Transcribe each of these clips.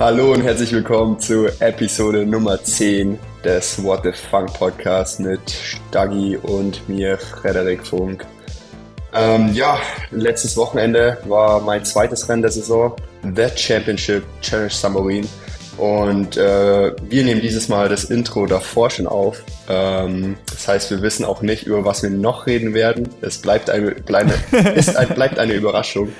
Hallo und herzlich willkommen zu Episode Nummer 10 des What the Funk Podcast mit Staggy und mir, Frederik Funk. Ähm, ja, letztes Wochenende war mein zweites Rennen der Saison, The Championship Challenge Submarine. Und äh, wir nehmen dieses Mal das Intro davor schon auf. Ähm, das heißt, wir wissen auch nicht, über was wir noch reden werden. Es bleibt eine, bleibe, ist ein, bleibt eine Überraschung,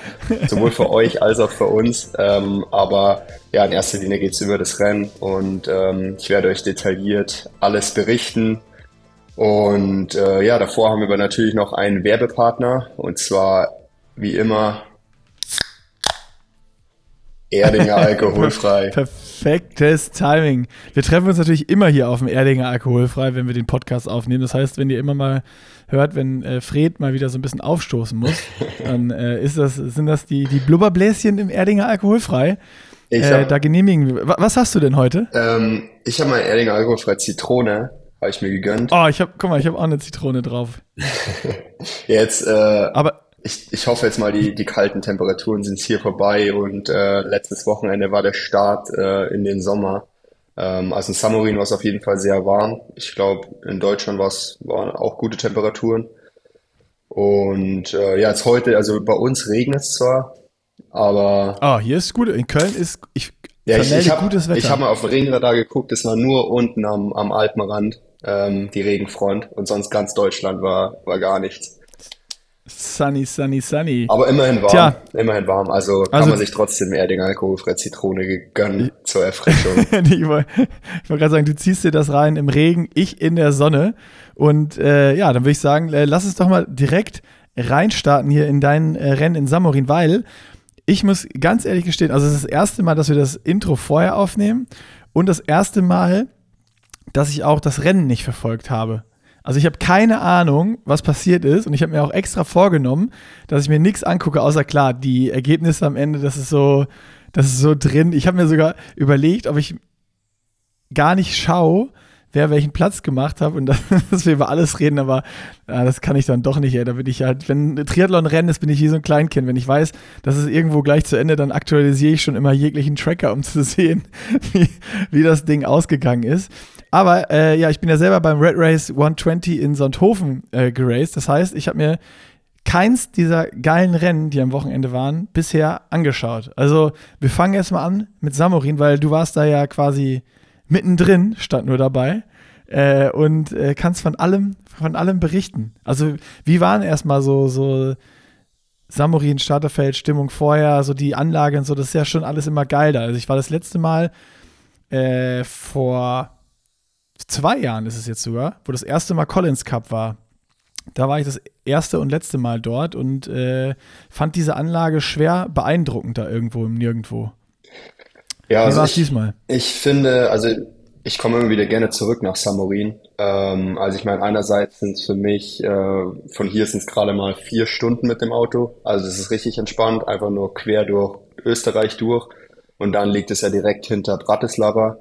sowohl für euch als auch für uns. Ähm, aber ja, in erster Linie geht es über das Rennen und ähm, ich werde euch detailliert alles berichten. Und äh, ja, davor haben wir natürlich noch einen Werbepartner und zwar wie immer Erdinger alkoholfrei. Perfektes Timing. Wir treffen uns natürlich immer hier auf dem Erdinger alkoholfrei, wenn wir den Podcast aufnehmen. Das heißt, wenn ihr immer mal hört, wenn äh, Fred mal wieder so ein bisschen aufstoßen muss, dann äh, ist das, sind das die, die Blubberbläschen im Erdinger alkoholfrei. Äh, hab, da genehmigen wir. Was hast du denn heute? Ähm, ich habe mal Erdinger alkoholfrei Zitrone, habe ich mir gegönnt. Oh, ich habe, guck mal, ich habe auch eine Zitrone drauf. Jetzt, äh, aber ich, ich hoffe jetzt mal, die, die kalten Temperaturen sind hier vorbei und äh, letztes Wochenende war der Start äh, in den Sommer. Ähm, also in Samorin war es auf jeden Fall sehr warm. Ich glaube, in Deutschland waren auch gute Temperaturen. Und äh, ja, jetzt heute, also bei uns regnet es zwar, aber. Ah, hier ist gut. In Köln ist ich ja, ich, ich habe hab mal auf den Regenradar geguckt, es war nur unten am, am Alpenrand ähm, die Regenfront und sonst ganz Deutschland war, war gar nichts. Sunny, sunny, sunny. Aber immerhin warm. Tja. Immerhin warm. Also kann also, man sich trotzdem eher den alkoholfreie Zitrone gönnen zur Erfrischung. ich wollte wollt gerade sagen, du ziehst dir das rein im Regen, ich in der Sonne. Und äh, ja, dann würde ich sagen, äh, lass uns doch mal direkt reinstarten hier in dein äh, Rennen in Samorin, weil ich muss ganz ehrlich gestehen, also es ist das erste Mal, dass wir das Intro vorher aufnehmen und das erste Mal, dass ich auch das Rennen nicht verfolgt habe. Also ich habe keine Ahnung, was passiert ist und ich habe mir auch extra vorgenommen, dass ich mir nichts angucke, außer klar, die Ergebnisse am Ende, das ist so, das ist so drin. Ich habe mir sogar überlegt, ob ich gar nicht schaue, wer welchen Platz gemacht hat und dass wir über alles reden, aber ja, das kann ich dann doch nicht, ey. Da bin ich halt, wenn Triathlon rennen ist, bin ich wie so ein Kleinkind. Wenn ich weiß, dass es irgendwo gleich zu Ende, dann aktualisiere ich schon immer jeglichen Tracker, um zu sehen, wie, wie das Ding ausgegangen ist. Aber äh, ja, ich bin ja selber beim Red Race 120 in Sonthofen äh, geraced. Das heißt, ich habe mir keins dieser geilen Rennen, die am Wochenende waren, bisher angeschaut. Also wir fangen erstmal an mit Samorin, weil du warst da ja quasi mittendrin, stand nur dabei. Äh, und äh, kannst von allem, von allem berichten. Also, wie waren erstmal so, so Samorin, Starterfeld, Stimmung vorher, so die Anlage und so, das ist ja schon alles immer geil da. Also, ich war das letzte Mal äh, vor zwei Jahren ist es jetzt sogar, wo das erste Mal Collins Cup war. Da war ich das erste und letzte Mal dort und äh, fand diese Anlage schwer beeindruckend da irgendwo im Nirgendwo. Ja, Wie also war es diesmal? Ich finde, also ich komme immer wieder gerne zurück nach Samorin. Ähm, also ich meine, einerseits sind es für mich, äh, von hier sind es gerade mal vier Stunden mit dem Auto. Also es ist richtig entspannt, einfach nur quer durch Österreich durch. Und dann liegt es ja direkt hinter Bratislava.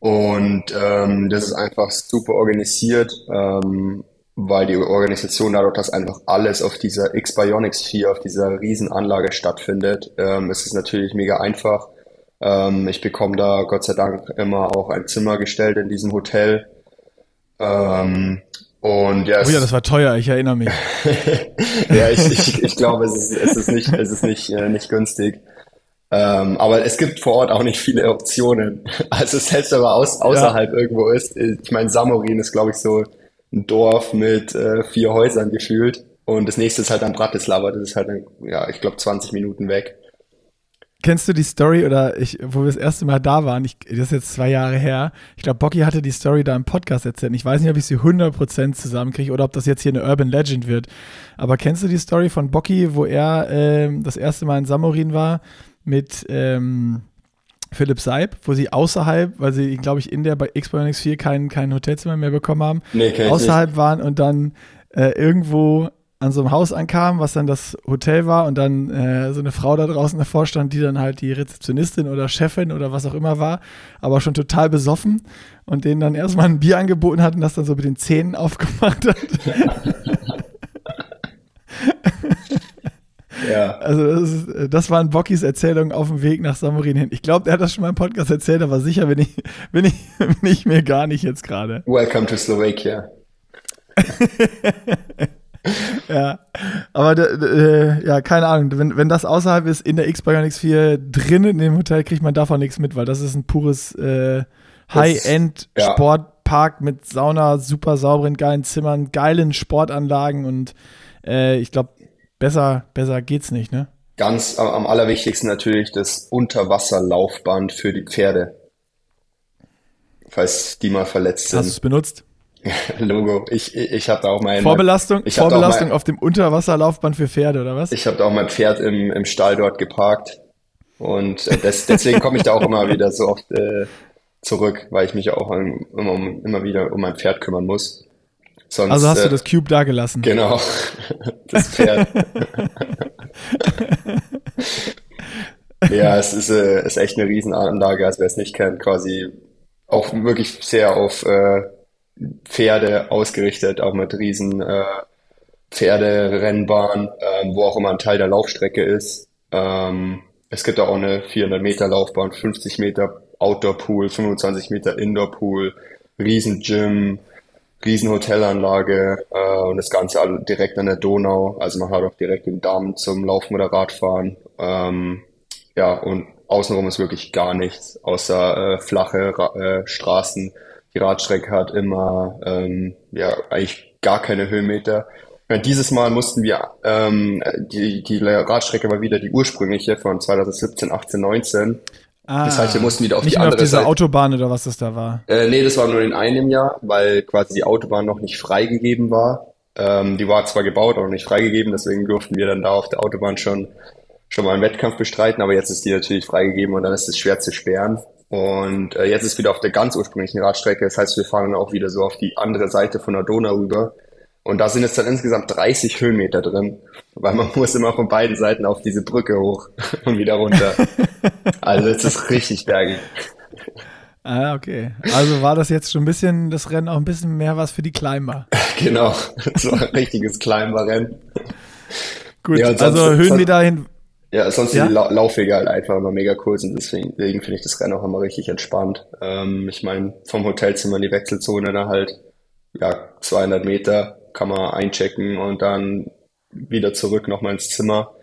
Und ähm, das ist einfach super organisiert, ähm, weil die Organisation dadurch, dass einfach alles auf dieser X-Bionics 4, auf dieser Riesenanlage stattfindet, ähm, ist es natürlich mega einfach. Ähm, ich bekomme da Gott sei Dank immer auch ein Zimmer gestellt in diesem Hotel. Ähm, und ja, oh ja, das war teuer, ich erinnere mich. ja, ich, ich, ich glaube, es ist, es ist nicht, es ist nicht, äh, nicht günstig. Ähm, aber es gibt vor Ort auch nicht viele Optionen. Also selbst wenn man aus, außerhalb ja. irgendwo ist, ich meine, Samorin ist, glaube ich, so ein Dorf mit äh, vier Häusern gefühlt. Und das nächste ist halt dann Bratislava, das ist halt, dann, ja, ich glaube, 20 Minuten weg. Kennst du die Story oder ich, wo wir das erste Mal da waren, ich, das ist jetzt zwei Jahre her, ich glaube, Bocky hatte die Story da im Podcast erzählt. Ich weiß nicht, ob ich sie 100% zusammenkriege oder ob das jetzt hier eine Urban Legend wird. Aber kennst du die Story von Bocky, wo er äh, das erste Mal in Samorin war mit ähm, Philipp Seib, wo sie außerhalb, weil sie, glaube ich, in der bei X-Bionics 4 kein, kein Hotelzimmer mehr bekommen haben, nee, außerhalb nicht. waren und dann äh, irgendwo an so einem Haus ankamen, was dann das Hotel war und dann äh, so eine Frau da draußen davor stand, die dann halt die Rezeptionistin oder Chefin oder was auch immer war, aber schon total besoffen und denen dann erstmal ein Bier angeboten hat und das dann so mit den Zähnen aufgemacht hat. Ja. Also das, ist, das waren Bockys Erzählungen auf dem Weg nach Samurin hin. Ich glaube, er hat das schon mal im Podcast erzählt, aber sicher bin ich, bin ich, bin ich mir gar nicht jetzt gerade. Welcome to Slovakia. ja, aber äh, ja, keine Ahnung. Wenn, wenn das außerhalb ist, in der X-Bionic X4 drinnen in dem Hotel, kriegt man davon nichts mit, weil das ist ein pures äh, High-End-Sportpark ja. mit Sauna, super sauberen, geilen Zimmern, geilen Sportanlagen und äh, ich glaube, besser, besser geht's nicht, ne? Ganz am allerwichtigsten natürlich das Unterwasserlaufband für die Pferde. Falls die mal verletzt sind. Hast du es benutzt? Logo. Ich, ich, habe da auch mein Vorbelastung, ich Vorbelastung mein, auf dem Unterwasserlaufband für Pferde oder was? Ich habe da auch mein Pferd im, im Stall dort geparkt und äh, des, deswegen komme ich da auch immer wieder so oft äh, zurück, weil ich mich auch immer, immer wieder um mein Pferd kümmern muss. Sonst, also hast äh, du das Cube da gelassen? Genau, das Pferd. ja, es ist, äh, ist echt eine Riesenanlage, als wer es nicht kennt, quasi auch wirklich sehr auf äh, Pferde ausgerichtet, auch mit riesen äh, Pferderennbahn, ähm, wo auch immer ein Teil der Laufstrecke ist. Ähm, es gibt auch eine 400 Meter Laufbahn, 50 Meter Outdoor Pool, 25 Meter Indoor Pool, riesen Gym, riesen Hotelanlage äh, und das Ganze direkt an der Donau. Also man hat auch direkt den Damm zum Laufen oder Radfahren. Ähm, ja, und außenrum ist wirklich gar nichts, außer äh, flache Ra äh, Straßen die Radstrecke hat immer ähm, ja eigentlich gar keine Höhenmeter. Dieses Mal mussten wir, ähm, die, die Radstrecke war wieder die ursprüngliche von 2017, 18, 19. Ah, das heißt, wir mussten wieder auf nicht die andere auf diese Seite. Autobahn oder was das da war? Äh, nee, das war nur in einem Jahr, weil quasi die Autobahn noch nicht freigegeben war. Ähm, die war zwar gebaut, aber nicht freigegeben, deswegen durften wir dann da auf der Autobahn schon schon mal einen Wettkampf bestreiten, aber jetzt ist die natürlich freigegeben und dann ist es schwer zu sperren. Und äh, jetzt ist wieder auf der ganz ursprünglichen Radstrecke. Das heißt, wir fahren dann auch wieder so auf die andere Seite von der Donau rüber. Und da sind jetzt dann insgesamt 30 Höhenmeter drin, weil man muss immer von beiden Seiten auf diese Brücke hoch und wieder runter. also es ist richtig bergig. Ah, okay. Also war das jetzt schon ein bisschen, das Rennen auch ein bisschen mehr was für die Climber. genau, so ein richtiges Climber-Rennen. Gut, ja, also Höhenmeter hin, ja, sonst ja? sind die La Laufwege halt einfach immer mega kurz und deswegen, deswegen finde ich das Rennen auch immer richtig entspannt. Ähm, ich meine, vom Hotelzimmer in die Wechselzone da halt, ja, 200 Meter kann man einchecken und dann wieder zurück nochmal ins Zimmer.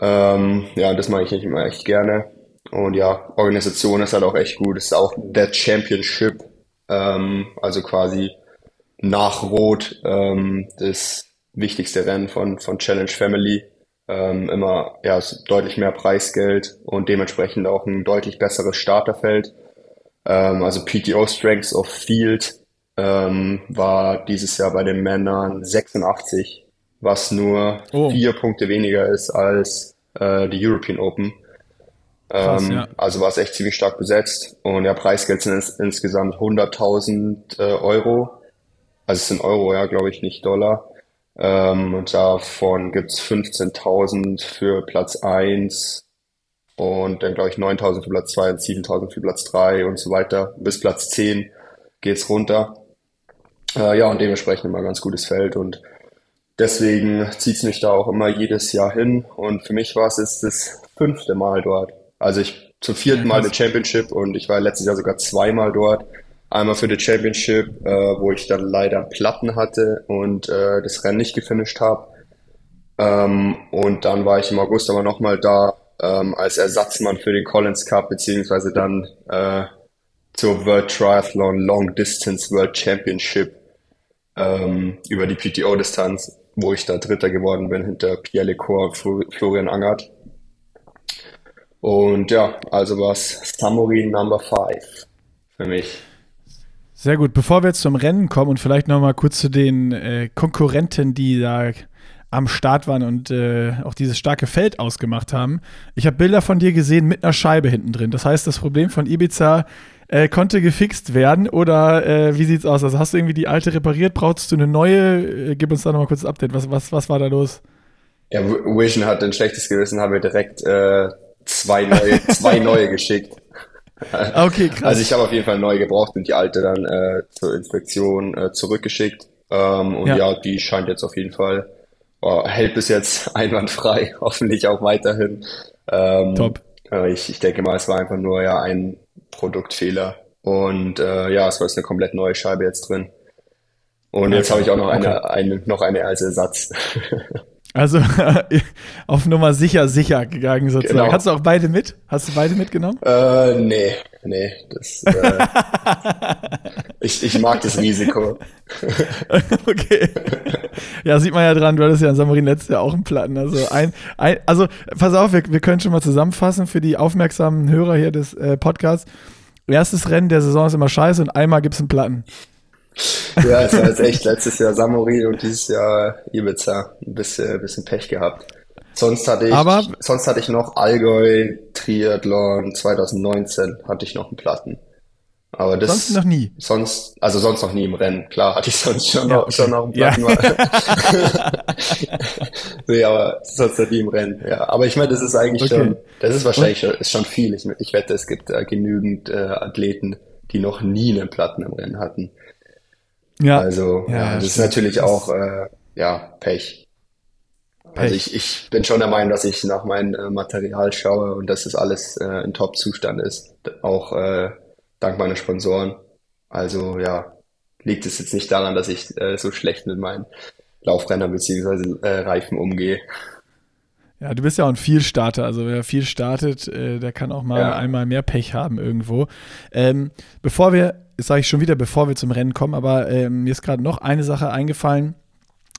Ähm, ja, das mache ich nicht immer echt gerne. Und ja, Organisation ist halt auch echt gut. Es ist auch der Championship, ähm, also quasi nach Rot ähm, das wichtigste Rennen von, von Challenge Family ähm, immer ja, deutlich mehr Preisgeld und dementsprechend auch ein deutlich besseres Starterfeld. Ähm, also PTO Strengths of Field ähm, war dieses Jahr bei den Männern 86, was nur oh. vier Punkte weniger ist als äh, die European Open. Krass, ähm, ja. Also war es echt ziemlich stark besetzt und ja, Preisgeld sind ins, insgesamt 100.000 äh, Euro. Also es sind Euro, ja, glaube ich, nicht Dollar. Ähm, und davon gibt's 15.000 für Platz 1 und dann glaube ich 9.000 für Platz 2 und 7.000 für Platz 3 und so weiter. Bis Platz 10 geht's runter. Äh, ja, und dementsprechend immer ganz gutes Feld und deswegen zieht's mich da auch immer jedes Jahr hin und für mich war es jetzt das fünfte Mal dort. Also ich zum vierten Mal eine Championship und ich war letztes Jahr sogar zweimal dort. Einmal für die Championship, äh, wo ich dann leider Platten hatte und äh, das Rennen nicht gefinisht habe. Ähm, und dann war ich im August aber nochmal da ähm, als Ersatzmann für den Collins Cup, beziehungsweise dann äh, zur World Triathlon Long Distance World Championship ähm, über die PTO-Distanz, wo ich da Dritter geworden bin hinter Pierre Lecourt und Florian Angert. Und ja, also war es Samurai Number 5 für mich. Sehr gut. Bevor wir jetzt zum Rennen kommen und vielleicht noch mal kurz zu den äh, Konkurrenten, die da am Start waren und äh, auch dieses starke Feld ausgemacht haben. Ich habe Bilder von dir gesehen mit einer Scheibe hinten drin. Das heißt, das Problem von Ibiza äh, konnte gefixt werden oder äh, wie sieht's aus? Also hast du irgendwie die alte repariert? Brauchst du eine neue? Äh, gib uns da noch mal kurz ein Update. Was, was, was war da los? Ja, Vision hat ein schlechtes Gewissen, haben wir direkt äh, zwei neue, zwei neue geschickt. Okay, krass. Also ich habe auf jeden Fall neu gebraucht und die alte dann äh, zur Inspektion äh, zurückgeschickt. Ähm, und ja. ja. die scheint jetzt auf jeden Fall oh, hält bis jetzt einwandfrei, hoffentlich auch weiterhin. Ähm, Top. Ich, ich denke mal, es war einfach nur ja ein Produktfehler. Und äh, ja, es war jetzt eine komplett neue Scheibe jetzt drin. Und jetzt habe ich auch noch eine, eine, noch eine als Ersatz. Also auf Nummer sicher, sicher gegangen sozusagen. Genau. Hast du auch beide mit? Hast du beide mitgenommen? Äh, nee, nee. Das, äh, ich, ich mag das Risiko. okay. Ja, sieht man ja dran, du hattest ja in Samarin letztes Jahr auch einen Platten. Also, ein, ein, also pass auf, wir, wir können schon mal zusammenfassen für die aufmerksamen Hörer hier des äh, Podcasts. Erstes Rennen der Saison ist immer scheiße und einmal gibt es einen Platten. Ja, es war jetzt echt letztes Jahr Samorin und dieses Jahr Ibiza. Ein bisschen, ein bisschen Pech gehabt. Sonst hatte ich, Aber, sonst hatte ich noch Allgäu, Triathlon 2019 hatte ich noch einen Platten. Aber das. Sonst noch nie. Sonst, also sonst noch nie im Rennen. Klar, hatte ich sonst schon, ja, noch, schon noch einen Platten. Ja. nee, aber sonst noch nie im Rennen. Ja, aber ich meine, das ist eigentlich okay. schon, das ist wahrscheinlich schon, ist schon viel. Ich, ich wette, es gibt äh, genügend äh, Athleten, die noch nie einen Platten im Rennen hatten. Ja. Also, ja, das ist natürlich auch, äh, ja, Pech. Pech. Also ich, ich bin schon der Meinung, dass ich nach meinem äh, Material schaue und dass das alles äh, in Top-Zustand ist. Auch äh, dank meiner Sponsoren. Also ja, liegt es jetzt nicht daran, dass ich äh, so schlecht mit meinen Laufrenner bzw. Äh, Reifen umgehe. Ja, du bist ja auch ein Vielstarter. Also wer viel startet, äh, der kann auch mal ja. einmal mehr Pech haben irgendwo. Ähm, bevor wir, das sage ich schon wieder, bevor wir zum Rennen kommen, aber äh, mir ist gerade noch eine Sache eingefallen.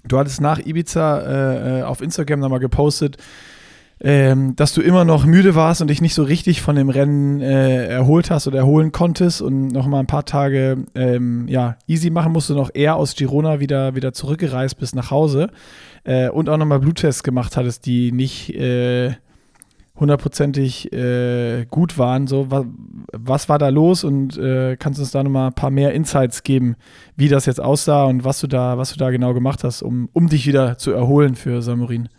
Du hattest nach Ibiza äh, äh auf Instagram nochmal gepostet, ähm, dass du immer noch müde warst und dich nicht so richtig von dem Rennen äh, erholt hast oder erholen konntest und noch mal ein paar Tage ähm, ja, easy machen musst du noch eher aus Girona wieder, wieder zurückgereist bist nach Hause äh, und auch nochmal Bluttests gemacht hattest, die nicht äh, hundertprozentig äh, gut waren. So, was, was, war da los und äh, kannst du uns da nochmal ein paar mehr Insights geben, wie das jetzt aussah und was du da, was du da genau gemacht hast, um, um dich wieder zu erholen für Samurin?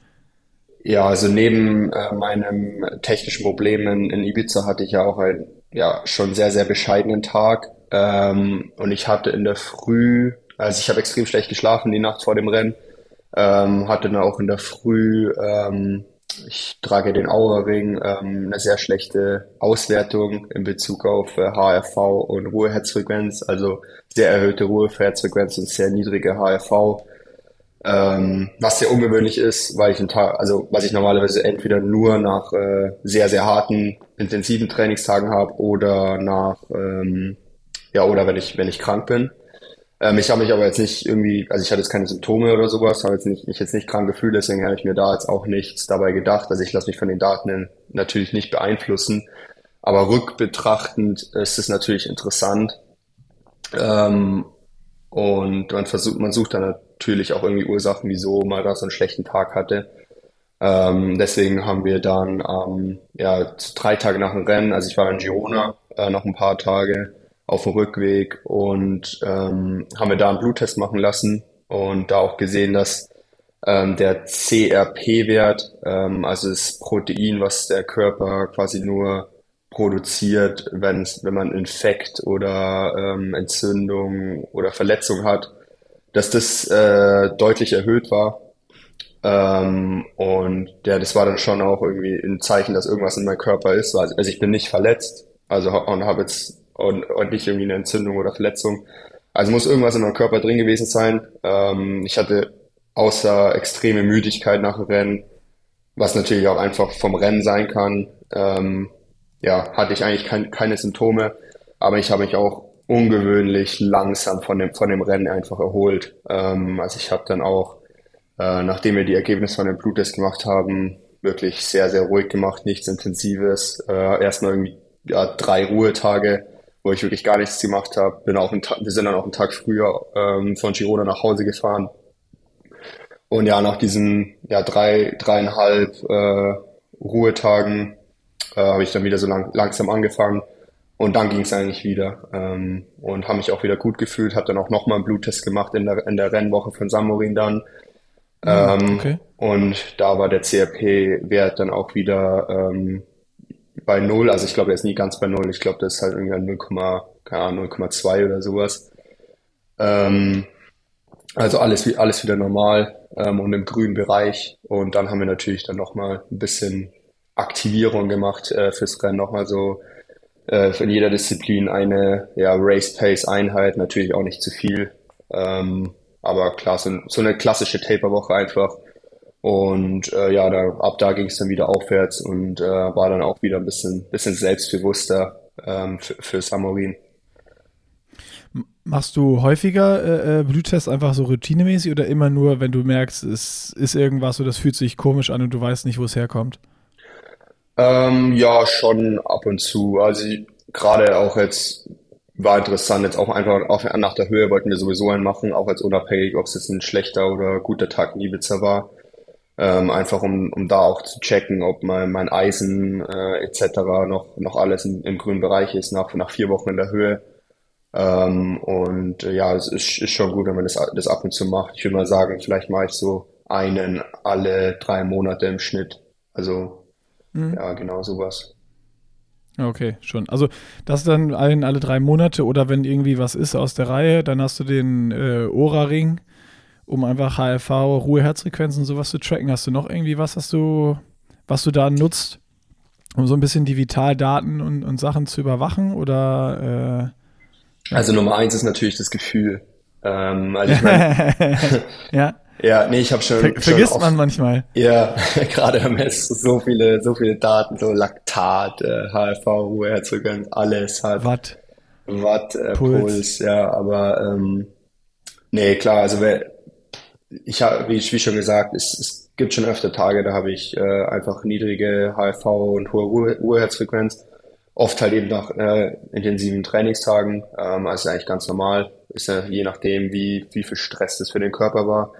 Ja, also neben äh, meinem technischen Problem in, in, Ibiza hatte ich ja auch einen ja, schon sehr, sehr bescheidenen Tag. Ähm, und ich hatte in der Früh, also ich habe extrem schlecht geschlafen die Nacht vor dem Rennen, ähm, hatte dann auch in der Früh, ähm, ich trage den Aura-Ring, ähm, eine sehr schlechte Auswertung in Bezug auf äh, HRV und Ruheherzfrequenz, also sehr erhöhte Ruheherzfrequenz und sehr niedrige HRV. Ähm, was sehr ungewöhnlich ist, weil ich einen Tag, also was ich normalerweise entweder nur nach äh, sehr, sehr harten, intensiven Trainingstagen habe oder nach ähm, ja, oder wenn ich, wenn ich krank bin. Ähm, ich habe mich aber jetzt nicht irgendwie, also ich hatte jetzt keine Symptome oder sowas, habe jetzt nicht, mich jetzt nicht krank gefühlt, deswegen habe ich mir da jetzt auch nichts dabei gedacht. Also ich lasse mich von den Daten natürlich nicht beeinflussen. Aber rückbetrachtend ist es natürlich interessant. Ähm, und man versucht, man sucht dann natürlich auch irgendwie Ursachen, wieso man da so einen schlechten Tag hatte. Ähm, deswegen haben wir dann ähm, ja drei Tage nach dem Rennen, also ich war in Girona äh, noch ein paar Tage auf dem Rückweg und ähm, haben wir da einen Bluttest machen lassen und da auch gesehen, dass ähm, der CRP-Wert, ähm, also das Protein, was der Körper quasi nur produziert, wenn wenn man Infekt oder ähm, Entzündung oder Verletzung hat, dass das äh, deutlich erhöht war. Ähm, und ja, das war dann schon auch irgendwie ein Zeichen, dass irgendwas in meinem Körper ist. Also ich bin nicht verletzt, also und habe jetzt und, und nicht irgendwie eine Entzündung oder Verletzung. Also muss irgendwas in meinem Körper drin gewesen sein. Ähm, ich hatte außer extreme Müdigkeit nach dem Rennen, was natürlich auch einfach vom Rennen sein kann, ähm, ja, hatte ich eigentlich kein, keine Symptome, aber ich habe mich auch ungewöhnlich langsam von dem, von dem Rennen einfach erholt. Ähm, also ich habe dann auch, äh, nachdem wir die Ergebnisse von dem Bluttest gemacht haben, wirklich sehr, sehr ruhig gemacht, nichts Intensives. Äh, erstmal irgendwie ja, drei Ruhetage, wo ich wirklich gar nichts gemacht habe. Bin auch einen Tag, wir sind dann auch einen Tag früher ähm, von Girona nach Hause gefahren. Und ja, nach diesen ja, drei, dreieinhalb äh, Ruhetagen äh, habe ich dann wieder so lang, langsam angefangen und dann ging es eigentlich wieder ähm, und habe mich auch wieder gut gefühlt, habe dann auch nochmal einen Bluttest gemacht in der, in der Rennwoche von Samorin dann. Ah, ähm, okay. Und da war der CRP-Wert dann auch wieder ähm, bei null. Also ich glaube, der ist nie ganz bei null. Ich glaube, das ist halt irgendwie 0, keine Ahnung, 0,2 oder sowas. Ähm, Also alles, alles wieder normal ähm, und im grünen Bereich. Und dann haben wir natürlich dann nochmal ein bisschen Aktivierung gemacht äh, fürs Rennen, nochmal so äh, in jeder Disziplin eine ja, Race Pace Einheit, natürlich auch nicht zu viel. Ähm, aber klar, so, so eine klassische Taper-Woche einfach. Und äh, ja, da, ab da ging es dann wieder aufwärts und äh, war dann auch wieder ein bisschen, bisschen selbstbewusster ähm, für, Samorin. Machst du häufiger äh, äh, Bluttests einfach so routinemäßig oder immer nur, wenn du merkst, es ist irgendwas oder das fühlt sich komisch an und du weißt nicht, wo es herkommt? Ähm, ja, schon ab und zu. Also gerade auch jetzt war interessant, jetzt auch einfach auch nach der Höhe wollten wir sowieso einen machen, auch als unabhängig, ob es jetzt ein schlechter oder guter Tag in Ibiza war. Ähm, einfach um, um da auch zu checken, ob mein, mein Eisen äh, etc. noch, noch alles in, im grünen Bereich ist nach, nach vier Wochen in der Höhe. Ähm, und äh, ja, es ist, ist schon gut, wenn man das, das ab und zu macht. Ich würde mal sagen, vielleicht mache ich so einen alle drei Monate im Schnitt. Also mhm. ja, genau sowas. Okay, schon. Also das dann allen alle drei Monate oder wenn irgendwie was ist aus der Reihe, dann hast du den äh, Ora-Ring, um einfach HRV, Ruhe-Herzfrequenzen sowas zu tracken. Hast du noch irgendwie was, was du, was du da nutzt, um so ein bisschen die Vitaldaten und, und Sachen zu überwachen? Oder äh, Also Nummer eins ist natürlich das Gefühl. Ähm, also ich mein, ja. Ja, nee, ich habe schon. Ver vergisst schon man manchmal. Ja, gerade am Mess so viele, so viele Daten, so Laktat, äh, HRV, Ruheherzogern, alles halt. Watt. Watt, äh, Puls. Puls, ja, aber ähm, nee, klar, also wer, ich habe, wie, wie schon gesagt, es, es gibt schon öfter Tage, da habe ich äh, einfach niedrige HRV und hohe Ruhe, Ruheherzfrequenz. Oft halt eben nach äh, intensiven Trainingstagen, ähm, also eigentlich ganz normal. Ist ja je nachdem, wie, wie viel Stress das für den Körper war.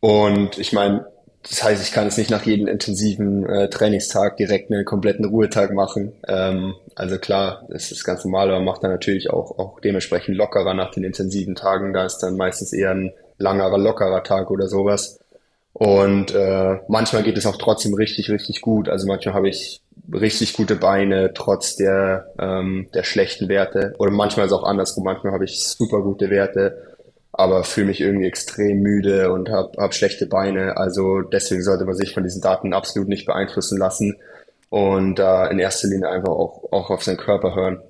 Und ich meine, das heißt, ich kann es nicht nach jedem intensiven äh, Trainingstag direkt einen kompletten Ruhetag machen. Ähm, also klar, das ist ganz normal, aber macht dann natürlich auch, auch dementsprechend lockerer nach den intensiven Tagen. Da ist dann meistens eher ein langerer, lockerer Tag oder sowas. Und äh, manchmal geht es auch trotzdem richtig, richtig gut. Also manchmal habe ich richtig gute Beine trotz der, ähm, der schlechten Werte. Oder manchmal ist es auch andersrum. Manchmal habe ich super gute Werte aber fühle mich irgendwie extrem müde und habe hab schlechte Beine. Also deswegen sollte man sich von diesen Daten absolut nicht beeinflussen lassen und äh, in erster Linie einfach auch, auch auf seinen Körper hören.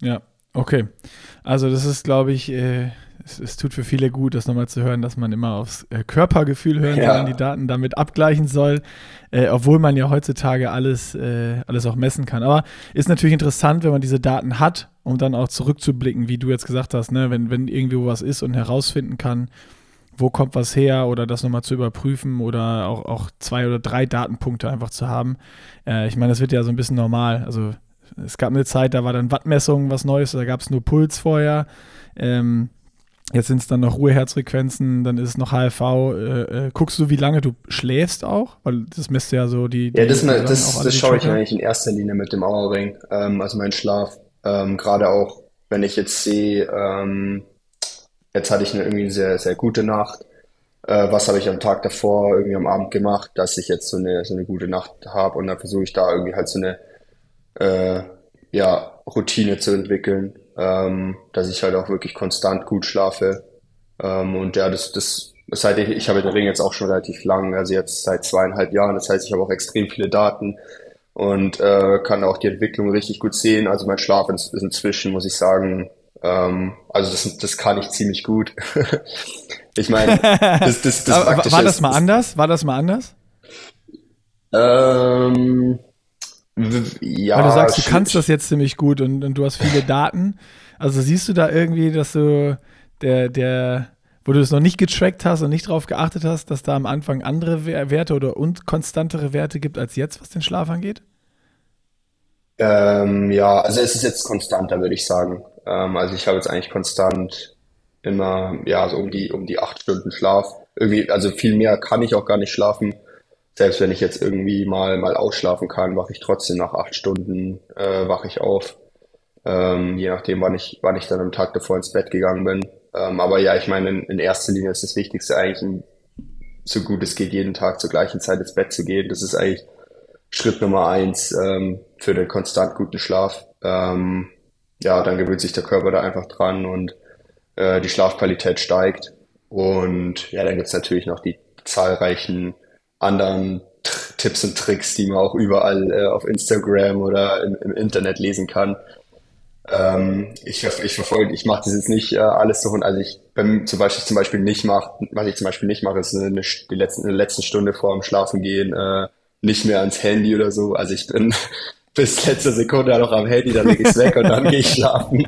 Ja, okay. Also das ist, glaube ich, äh, es, es, tut für viele gut, das nochmal zu hören, dass man immer aufs äh, Körpergefühl hören ja. soll und die Daten damit abgleichen soll, äh, obwohl man ja heutzutage alles, äh, alles auch messen kann. Aber ist natürlich interessant, wenn man diese Daten hat, um dann auch zurückzublicken, wie du jetzt gesagt hast, ne? wenn, wenn irgendwo was ist und herausfinden kann, wo kommt was her oder das nochmal zu überprüfen oder auch, auch zwei oder drei Datenpunkte einfach zu haben. Äh, ich meine, das wird ja so ein bisschen normal. Also es gab eine Zeit, da war dann Wattmessung was Neues, da gab es nur Puls vorher. Ähm, Jetzt sind es dann noch Ruheherzfrequenzen, dann ist es noch HRV. Äh, äh, guckst du, wie lange du schläfst auch? Weil das misst ja so die. die ja, das, das, das, das schaue ich eigentlich in erster Linie mit dem Aura-Ring, ähm, also mein Schlaf. Ähm, Gerade auch, wenn ich jetzt sehe, ähm, jetzt hatte ich eine irgendwie sehr, sehr gute Nacht. Äh, was habe ich am Tag davor, irgendwie am Abend gemacht, dass ich jetzt so eine, so eine gute Nacht habe und dann versuche ich da irgendwie halt so eine äh, ja, Routine zu entwickeln ähm, dass ich halt auch wirklich konstant gut schlafe. Ähm, und ja, das, das, seit ich, ich habe den Ring jetzt auch schon relativ lang, also jetzt seit zweieinhalb Jahren. Das heißt, ich habe auch extrem viele Daten und äh, kann auch die Entwicklung richtig gut sehen. Also mein Schlaf ist inzwischen, muss ich sagen, ähm, also das, das kann ich ziemlich gut. ich meine, das, das, das war, war das mal ist, anders? War das mal anders? Ähm, ja, Weil du sagst, du kannst das jetzt ziemlich gut und, und du hast viele Daten. Also siehst du da irgendwie, dass du der, der, wo du es noch nicht getrackt hast und nicht darauf geachtet hast, dass da am Anfang andere Werte oder und konstantere Werte gibt als jetzt, was den Schlaf angeht? Ähm, ja, also es ist jetzt konstanter, würde ich sagen. Ähm, also ich habe jetzt eigentlich konstant immer, ja, so um die, um die acht Stunden Schlaf. Irgendwie, also viel mehr kann ich auch gar nicht schlafen selbst wenn ich jetzt irgendwie mal, mal ausschlafen kann, wache ich trotzdem nach acht Stunden, äh, wache ich auf. Ähm, je nachdem, wann ich, wann ich dann am Tag davor ins Bett gegangen bin. Ähm, aber ja, ich meine, in, in erster Linie ist das Wichtigste eigentlich, so gut es geht, jeden Tag zur gleichen Zeit ins Bett zu gehen. Das ist eigentlich Schritt Nummer eins ähm, für den konstant guten Schlaf. Ähm, ja, dann gewöhnt sich der Körper da einfach dran und äh, die Schlafqualität steigt. Und ja, dann gibt's natürlich noch die zahlreichen anderen Tipps und Tricks, die man auch überall äh, auf Instagram oder im, im Internet lesen kann. Ähm, ich, ich verfolge, ich mache das jetzt nicht äh, alles so, also ich beim, zum Beispiel zum Beispiel nicht mache, was ich zum Beispiel nicht mache, ist eine, die letzten, eine letzte Stunde vor dem Schlafen gehen äh, nicht mehr ans Handy oder so. Also ich bin bis letzte Sekunde noch am Handy, dann lege ich es weg und dann gehe ich schlafen.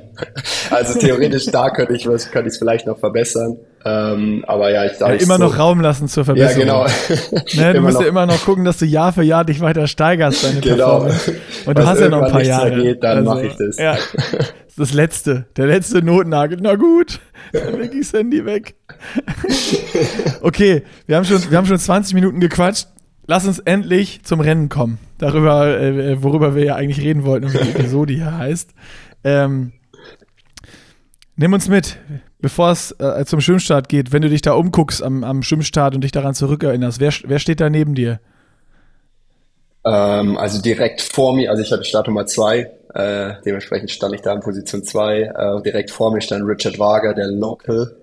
Also theoretisch da könnte ich was, könnte ich es vielleicht noch verbessern. Ähm, aber ja, ich sage ja, immer so, noch Raum lassen zur Verbesserung. Ja, genau. ne, du musst noch, ja immer noch gucken, dass du Jahr für Jahr dich weiter steigerst, deine genau. Performance. Und du hast ja noch ein paar Jahre. Geht, dann also, mache ich das. Ja, das letzte, der letzte Notnagel. Na gut, dann lege ich das Handy weg. okay, wir haben schon, wir haben schon 20 Minuten gequatscht lass uns endlich zum Rennen kommen. Darüber, äh, worüber wir ja eigentlich reden wollten und wie die Episode hier heißt. Ähm, nimm uns mit, bevor es äh, zum Schwimmstart geht, wenn du dich da umguckst am, am Schwimmstart und dich daran zurückerinnerst. Wer, wer steht da neben dir? Ähm, also direkt vor mir, also ich hatte Start Nummer zwei, äh, dementsprechend stand ich da in Position zwei. Äh, direkt vor mir stand Richard Wager, der Local,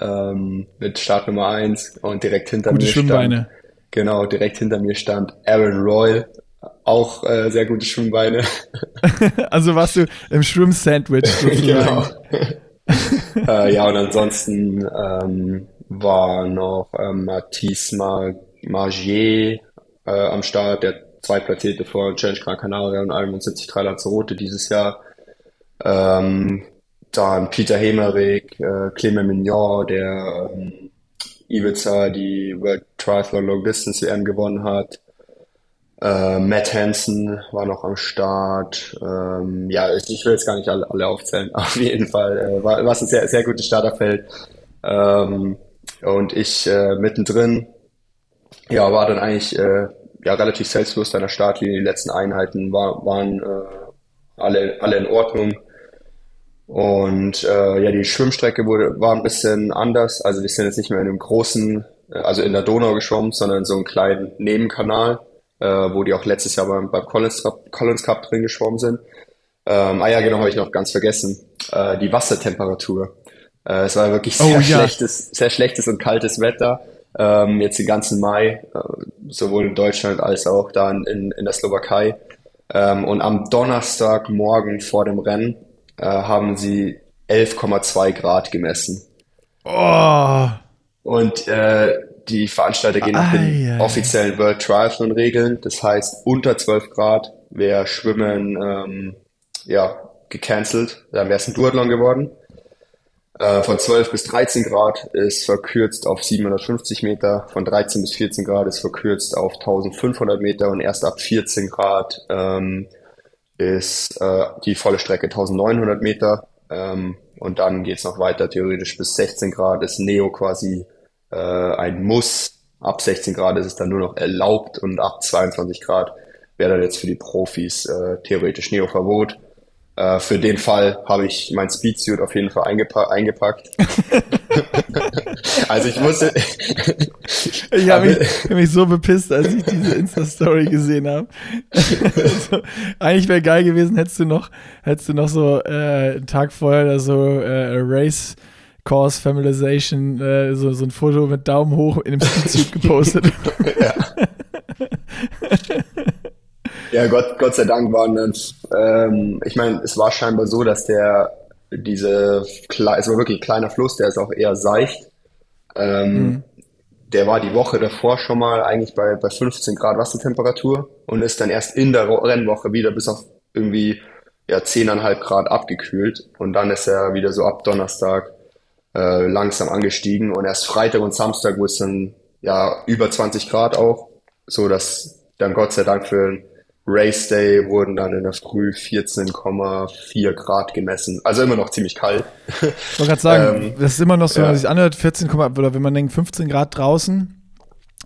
ähm, mit Start Nummer eins und direkt hinter Gute mir Schwimmbeine. stand Genau, direkt hinter mir stand Aaron Royal, auch äh, sehr gute Schwimmbeine. also warst du im Schwimm-Sandwich genau. äh, ja, und ansonsten ähm, war noch ähm, Matisse Mar Margier äh, am Start, der zweitplatzierte vor Challenge Gran Canaria und 71 Lanzarote dieses Jahr. Ähm, dann Peter Hemerich, äh, Clement Mignon, der ähm, Ibiza die World Triathlon Long Distance WM gewonnen hat. Äh, Matt Hansen war noch am Start. Ähm, ja, ich, ich, will jetzt gar nicht alle, alle aufzählen. Auf jeden Fall äh, war, war es ein sehr, sehr gutes Starterfeld. Ähm, und ich äh, mittendrin, ja, war dann eigentlich äh, ja relativ selbstbewusst an der Startlinie. Die letzten Einheiten war, waren äh, alle, alle in Ordnung. Und äh, ja, die Schwimmstrecke wurde, war ein bisschen anders. Also wir sind jetzt nicht mehr in einem großen, äh, also in der Donau geschwommen, sondern in so einem kleinen Nebenkanal, äh, wo die auch letztes Jahr beim, beim Collins, Collins Cup drin geschwommen sind. Ähm, ah ja, genau, habe ich noch ganz vergessen. Äh, die Wassertemperatur. Äh, es war wirklich sehr oh, ja. schlechtes, sehr schlechtes und kaltes Wetter. Ähm, jetzt den ganzen Mai, äh, sowohl in Deutschland als auch da in, in der Slowakei. Ähm, und am Donnerstagmorgen vor dem Rennen äh, haben sie 11,2 Grad gemessen. Oh. Und äh, die Veranstalter gehen nach den offiziellen World Triathlon Regeln. Das heißt, unter 12 Grad wäre Schwimmen ähm, ja, gecancelt. Dann wäre es ein Duathlon geworden. Äh, von 12 bis 13 Grad ist verkürzt auf 750 Meter. Von 13 bis 14 Grad ist verkürzt auf 1500 Meter. Und erst ab 14 Grad ähm, ist äh, die volle Strecke 1900 Meter ähm, und dann geht's noch weiter theoretisch bis 16 Grad ist Neo quasi äh, ein Muss. Ab 16 Grad ist es dann nur noch erlaubt und ab 22 Grad wäre dann jetzt für die Profis äh, theoretisch Neo-Verbot. Äh, für den Fall habe ich mein Speedsuit auf jeden Fall eingepa eingepackt. also ich musste. ich habe mich, hab mich, so bepisst, als ich diese Insta-Story gesehen habe. also, eigentlich wäre geil gewesen, hättest du noch, hättest du noch so äh, einen Tag vorher oder so äh, Race Course Familiarization, äh, so, so ein Foto mit Daumen hoch in dem Speedsuit gepostet. ja. Ja, Gott, Gott sei Dank waren das, ähm, ich meine, es war scheinbar so, dass der, diese, es war wirklich ein kleiner Fluss, der ist auch eher seicht. Ähm, mhm. Der war die Woche davor schon mal eigentlich bei, bei 15 Grad Wassertemperatur und ist dann erst in der Rennwoche wieder bis auf irgendwie ja, 10,5 Grad abgekühlt und dann ist er wieder so ab Donnerstag äh, langsam angestiegen und erst Freitag und Samstag, wo es dann ja über 20 Grad auch, so dass dann Gott sei Dank für Race Day wurden dann in der Früh 14,4 Grad gemessen. Also immer noch ziemlich kalt. Ich wollte gerade sagen, ähm, das ist immer noch so, wenn man sich anhört, 14, oder wenn man denkt 15 Grad draußen,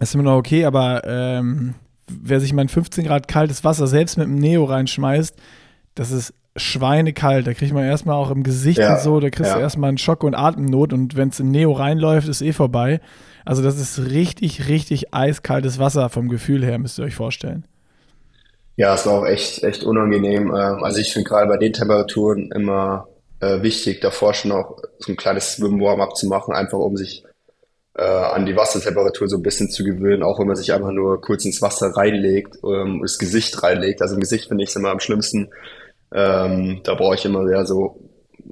ist immer noch okay, aber ähm, wer sich mal in 15 Grad kaltes Wasser selbst mit dem Neo reinschmeißt, das ist schweinekalt. Da kriegt man erstmal auch im Gesicht ja, und so, da kriegst ja. du erstmal einen Schock und Atemnot und wenn es in Neo reinläuft, ist eh vorbei. Also das ist richtig, richtig eiskaltes Wasser vom Gefühl her, müsst ihr euch vorstellen. Ja, es war auch echt, echt unangenehm. Ähm, also ich finde gerade bei den Temperaturen immer äh, wichtig, davor schon auch so ein kleines Swim-Warm-up zu machen, einfach um sich äh, an die Wassertemperatur so ein bisschen zu gewöhnen, auch wenn man sich einfach nur kurz ins Wasser reinlegt, ähm, das Gesicht reinlegt. Also im Gesicht finde ich es immer am schlimmsten. Ähm, da brauche ich immer ja so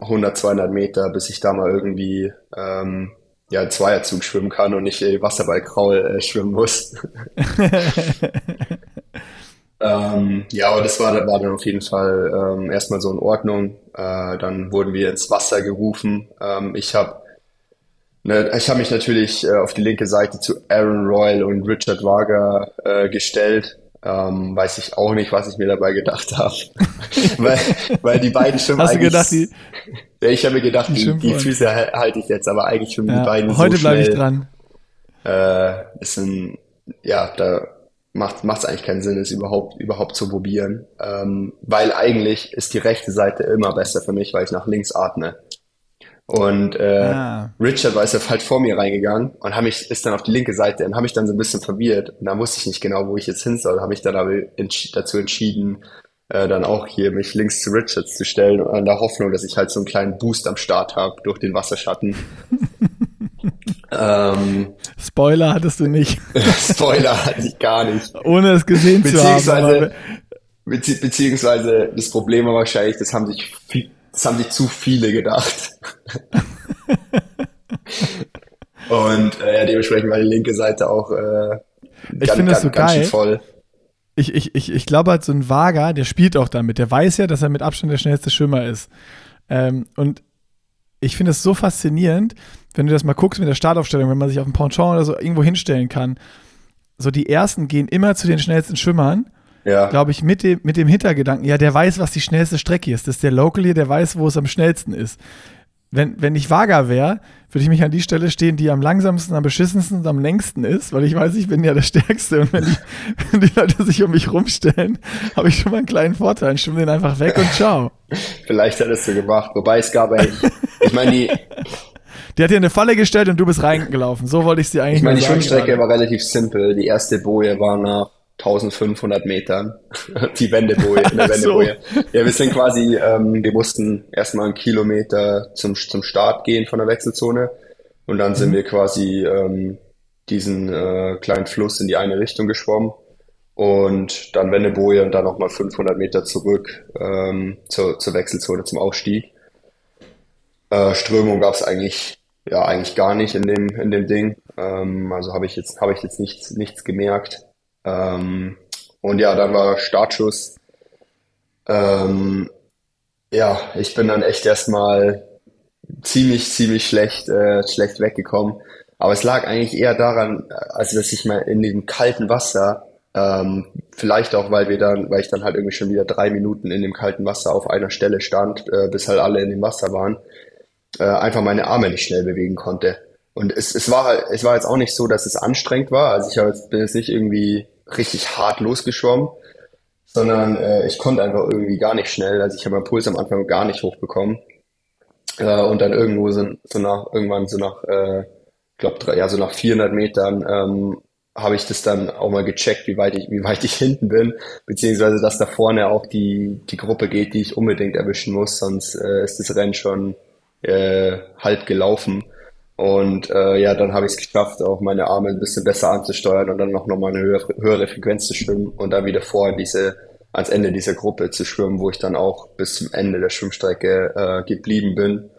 100, 200 Meter, bis ich da mal irgendwie ähm, ja, Zweierzug schwimmen kann und nicht Wasserballkraul äh, schwimmen muss. ähm, ja, aber das war, war dann auf jeden Fall ähm, erstmal so in Ordnung. Äh, dann wurden wir ins Wasser gerufen. Ähm, ich habe ne, ich habe mich natürlich äh, auf die linke Seite zu Aaron Royal und Richard Wager äh, gestellt. Ähm, weiß ich auch nicht, was ich mir dabei gedacht habe. weil, weil die beiden schon Hast du gedacht, die, ja, ich habe mir gedacht, die, die Füße halte ich jetzt, aber eigentlich schon ja, die beiden Heute so bleibe ich dran. Äh, ist ein, ja, da macht es eigentlich keinen Sinn, es überhaupt überhaupt zu probieren, ähm, weil eigentlich ist die rechte Seite immer besser für mich, weil ich nach links atme. Und äh, ah. Richard war ist halt vor mir reingegangen und hab mich, ist dann auf die linke Seite und habe mich dann so ein bisschen verwirrt. Und da wusste ich nicht genau, wo ich jetzt hin soll. Habe mich dann aber entsch dazu entschieden, äh, dann auch hier mich links zu Richards zu stellen, an der Hoffnung, dass ich halt so einen kleinen Boost am Start habe durch den Wasserschatten. ähm, Spoiler hattest du nicht. Spoiler hatte ich gar nicht. Ohne es gesehen zu haben. Bezieh beziehungsweise das Problem war wahrscheinlich, das haben sich das haben sich zu viele gedacht. Und äh, ja, dementsprechend war die linke Seite auch äh, ich ganz, ganz, so ganz schön voll ich, ich, ich, ich glaube halt, so ein Vaga, der spielt auch damit. Der weiß ja, dass er mit Abstand der schnellste Schwimmer ist. Ähm, und ich finde es so faszinierend, wenn du das mal guckst mit der Startaufstellung, wenn man sich auf dem Ponchon oder so irgendwo hinstellen kann. So die ersten gehen immer zu den schnellsten Schwimmern. Ja. Glaube ich, mit dem, mit dem Hintergedanken, ja, der weiß, was die schnellste Strecke ist. Das ist der Local hier, der weiß, wo es am schnellsten ist wenn, wenn ich vager wäre, würde ich mich an die Stelle stehen, die am langsamsten, am beschissensten und am längsten ist, weil ich weiß, ich bin ja der Stärkste. Und wenn die, wenn die Leute sich um mich rumstellen, habe ich schon mal einen kleinen Vorteil. Ich stimme den einfach weg und ciao. Vielleicht hättest du gemacht. Wobei es gab eigentlich, ich meine, die. Die hat dir eine Falle gestellt und du bist reingelaufen. So wollte ich sie eigentlich Ich meine, die Schwimmstrecke war relativ simpel. Die erste Boje war nach 1500 Metern, die Wendeboje, in der Wendeboje. So. Ja, wir sind quasi, ähm, wir mussten erstmal einen Kilometer zum, zum Start gehen von der Wechselzone und dann sind mhm. wir quasi ähm, diesen äh, kleinen Fluss in die eine Richtung geschwommen und dann Wendeboje und dann nochmal 500 Meter zurück ähm, zur, zur Wechselzone zum Aufstieg. Äh, Strömung gab es eigentlich ja eigentlich gar nicht in dem in dem Ding. Ähm, also habe ich jetzt habe ich jetzt nichts nichts gemerkt. Ähm, und ja, dann war Startschuss. Ähm, ja, ich bin dann echt erstmal ziemlich, ziemlich schlecht, äh, schlecht weggekommen. Aber es lag eigentlich eher daran, also dass ich mal in dem kalten Wasser, ähm, vielleicht auch, weil wir dann, weil ich dann halt irgendwie schon wieder drei Minuten in dem kalten Wasser auf einer Stelle stand, äh, bis halt alle in dem Wasser waren, äh, einfach meine Arme nicht schnell bewegen konnte. Und es, es war es war jetzt auch nicht so, dass es anstrengend war. Also ich hab jetzt, bin jetzt nicht irgendwie richtig hart losgeschwommen, sondern äh, ich konnte einfach irgendwie gar nicht schnell. Also ich habe meinen Puls am Anfang gar nicht hochbekommen. Äh, und dann irgendwo so, so nach, irgendwann so nach, äh, glaube ja, so nach 400 Metern ähm, habe ich das dann auch mal gecheckt, wie weit ich, wie weit ich hinten bin, beziehungsweise dass da vorne auch die, die Gruppe geht, die ich unbedingt erwischen muss, sonst äh, ist das Rennen schon äh, halb gelaufen. Und äh, ja, dann habe ich es geschafft, auch meine Arme ein bisschen besser anzusteuern und dann noch, noch mal eine höhere, höhere Frequenz zu schwimmen und dann wieder vor diese, ans Ende dieser Gruppe zu schwimmen, wo ich dann auch bis zum Ende der Schwimmstrecke äh, geblieben bin.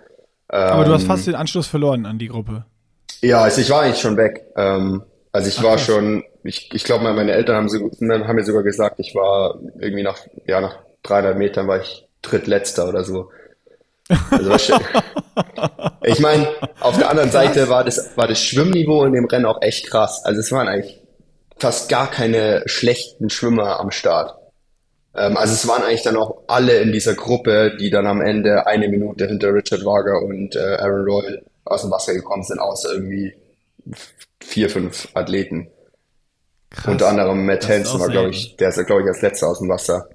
Aber du hast ähm, fast den Anschluss verloren an die Gruppe. Ja, also ich war eigentlich schon weg. Ähm, also ich Ach, war schon, ich, ich glaube, meine Eltern haben, so, haben mir sogar gesagt, ich war irgendwie nach, ja, nach 300 Metern war ich drittletzter oder so. Also ich meine, auf der anderen Seite war das, war das Schwimmniveau in dem Rennen auch echt krass. Also es waren eigentlich fast gar keine schlechten Schwimmer am Start. Ähm, also es waren eigentlich dann auch alle in dieser Gruppe, die dann am Ende eine Minute hinter Richard Wager und äh, Aaron Royal aus dem Wasser gekommen sind, außer irgendwie vier, fünf Athleten. Krass. Unter anderem Matt Hansen war, glaube ich, der ist, glaube ich, als letzter aus dem Wasser.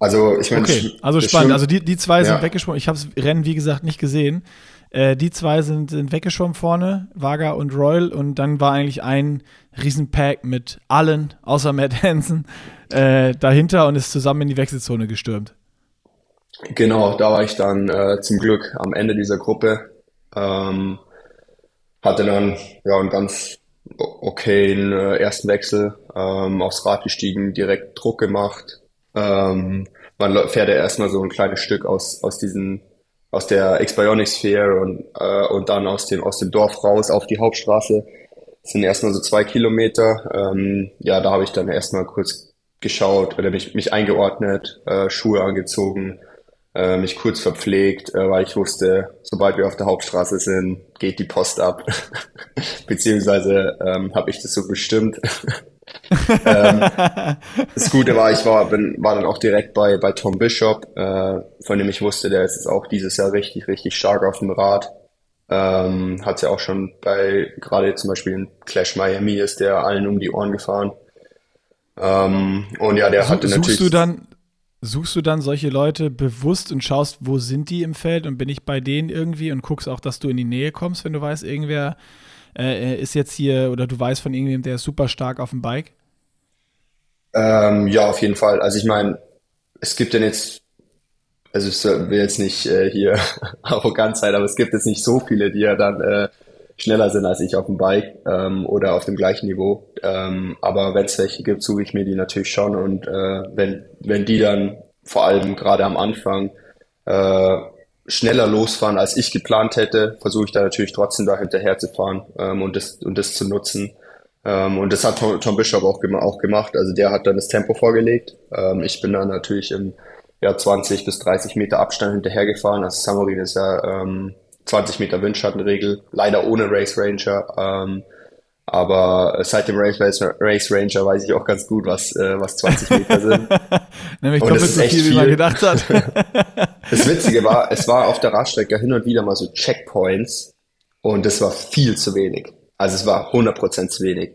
Also ich meine, okay, also spannend. Also die, die zwei sind ja. weggeschwommen. Ich habe das Rennen wie gesagt nicht gesehen. Äh, die zwei sind, sind weggeschwommen vorne, Vaga und Royal, und dann war eigentlich ein Riesenpack mit allen, außer Matt Hansen, äh, dahinter und ist zusammen in die Wechselzone gestürmt. Genau, da war ich dann äh, zum Glück am Ende dieser Gruppe. Ähm, hatte dann ja einen ganz okayen äh, ersten Wechsel, ähm, aufs Rad gestiegen, direkt Druck gemacht. Ähm, man fährt ja erstmal so ein kleines Stück aus, aus diesen, aus der Expionic Sphere und, äh, und dann aus dem, aus dem Dorf raus auf die Hauptstraße. Das sind erstmal so zwei Kilometer. Ähm, ja, da habe ich dann erstmal kurz geschaut, oder mich, mich eingeordnet, äh, Schuhe angezogen, äh, mich kurz verpflegt, äh, weil ich wusste, sobald wir auf der Hauptstraße sind, geht die Post ab. Beziehungsweise ähm, habe ich das so bestimmt. ähm, das Gute war, ich war, bin, war dann auch direkt bei, bei Tom Bishop, äh, von dem ich wusste, der ist jetzt auch dieses Jahr richtig, richtig stark auf dem Rad. Ähm, hat ja auch schon bei, gerade zum Beispiel in Clash Miami ist der allen um die Ohren gefahren. Ähm, und ja, der hatte Suchst natürlich. Du dann, suchst du dann solche Leute bewusst und schaust, wo sind die im Feld und bin ich bei denen irgendwie und guckst auch, dass du in die Nähe kommst, wenn du weißt, irgendwer äh, ist jetzt hier oder du weißt von irgendjemandem, der ist super stark auf dem Bike? Ähm, ja, auf jeden Fall. Also ich meine, es gibt denn jetzt, also ich will jetzt nicht äh, hier arrogant sein, aber es gibt jetzt nicht so viele, die ja dann äh, schneller sind als ich auf dem Bike ähm, oder auf dem gleichen Niveau. Ähm, aber wenn es welche gibt, suche ich mir die natürlich schon und äh, wenn, wenn die dann vor allem gerade am Anfang äh, schneller losfahren, als ich geplant hätte, versuche ich da natürlich trotzdem da hinterher zu fahren ähm, und, das, und das zu nutzen. Ähm, und das hat Tom, Tom Bishop auch, auch gemacht. Also der hat dann das Tempo vorgelegt. Ähm, ich bin dann natürlich im ja, 20 bis 30 Meter Abstand hinterhergefahren. Also Samorin ist ja ähm, 20 Meter Windschattenregel, leider ohne Race Ranger. Ähm, aber seit dem Race, Race Ranger weiß ich auch ganz gut, was, äh, was 20 Meter sind. Nämlich doppelt so viel, viel, wie man gedacht hat. das Witzige war, es war auf der Radstrecke hin und wieder mal so Checkpoints und das war viel zu wenig. Also es war 100% zu wenig.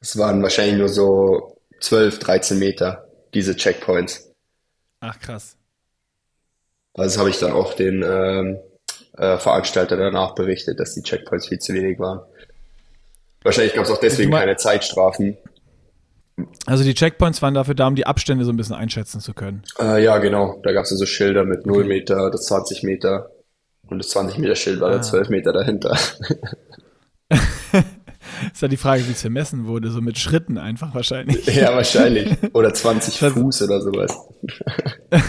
Es waren wahrscheinlich nur so 12, 13 Meter, diese Checkpoints. Ach krass. Also das habe ich dann auch den ähm, äh, Veranstalter danach berichtet, dass die Checkpoints viel zu wenig waren. Wahrscheinlich gab es auch deswegen keine Zeitstrafen. Also die Checkpoints waren dafür da, um die Abstände so ein bisschen einschätzen zu können. Äh, ja, genau. Da gab es so also Schilder mit 0 Meter, das 20 Meter und das 20 Meter Schild war ah. dann 12 Meter dahinter. ist ja die Frage, wie es vermessen wurde, so mit Schritten einfach wahrscheinlich. Ja, wahrscheinlich. Oder 20 Fuß oder sowas.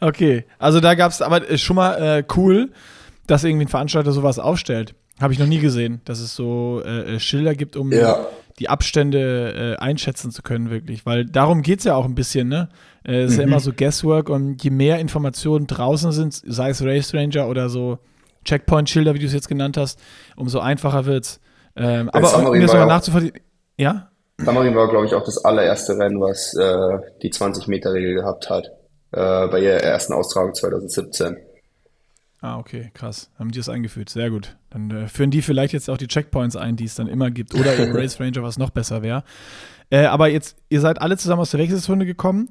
okay, also da gab es aber schon mal äh, cool, dass irgendwie ein Veranstalter sowas aufstellt. Habe ich noch nie gesehen, dass es so äh, äh, Schilder gibt, um ja. die Abstände äh, einschätzen zu können, wirklich. Weil darum geht es ja auch ein bisschen, ne? Äh, es ist mhm. ja immer so Guesswork und je mehr Informationen draußen sind, sei es Race Ranger oder so Checkpoint-Schilder, wie du es jetzt genannt hast, umso einfacher wird es. Ähm, aber um mir das mal nachzuvollziehen. Ja? Samarin war, glaube ich, auch das allererste Rennen, was äh, die 20-Meter-Regel gehabt hat. Äh, bei ihrer ersten Austragung 2017. Ah, okay, krass. Haben die das eingeführt. Sehr gut. Dann äh, führen die vielleicht jetzt auch die Checkpoints ein, die es dann immer gibt. Oder eben Race Ranger, was noch besser wäre. Äh, aber jetzt, ihr seid alle zusammen aus der Wechselzone gekommen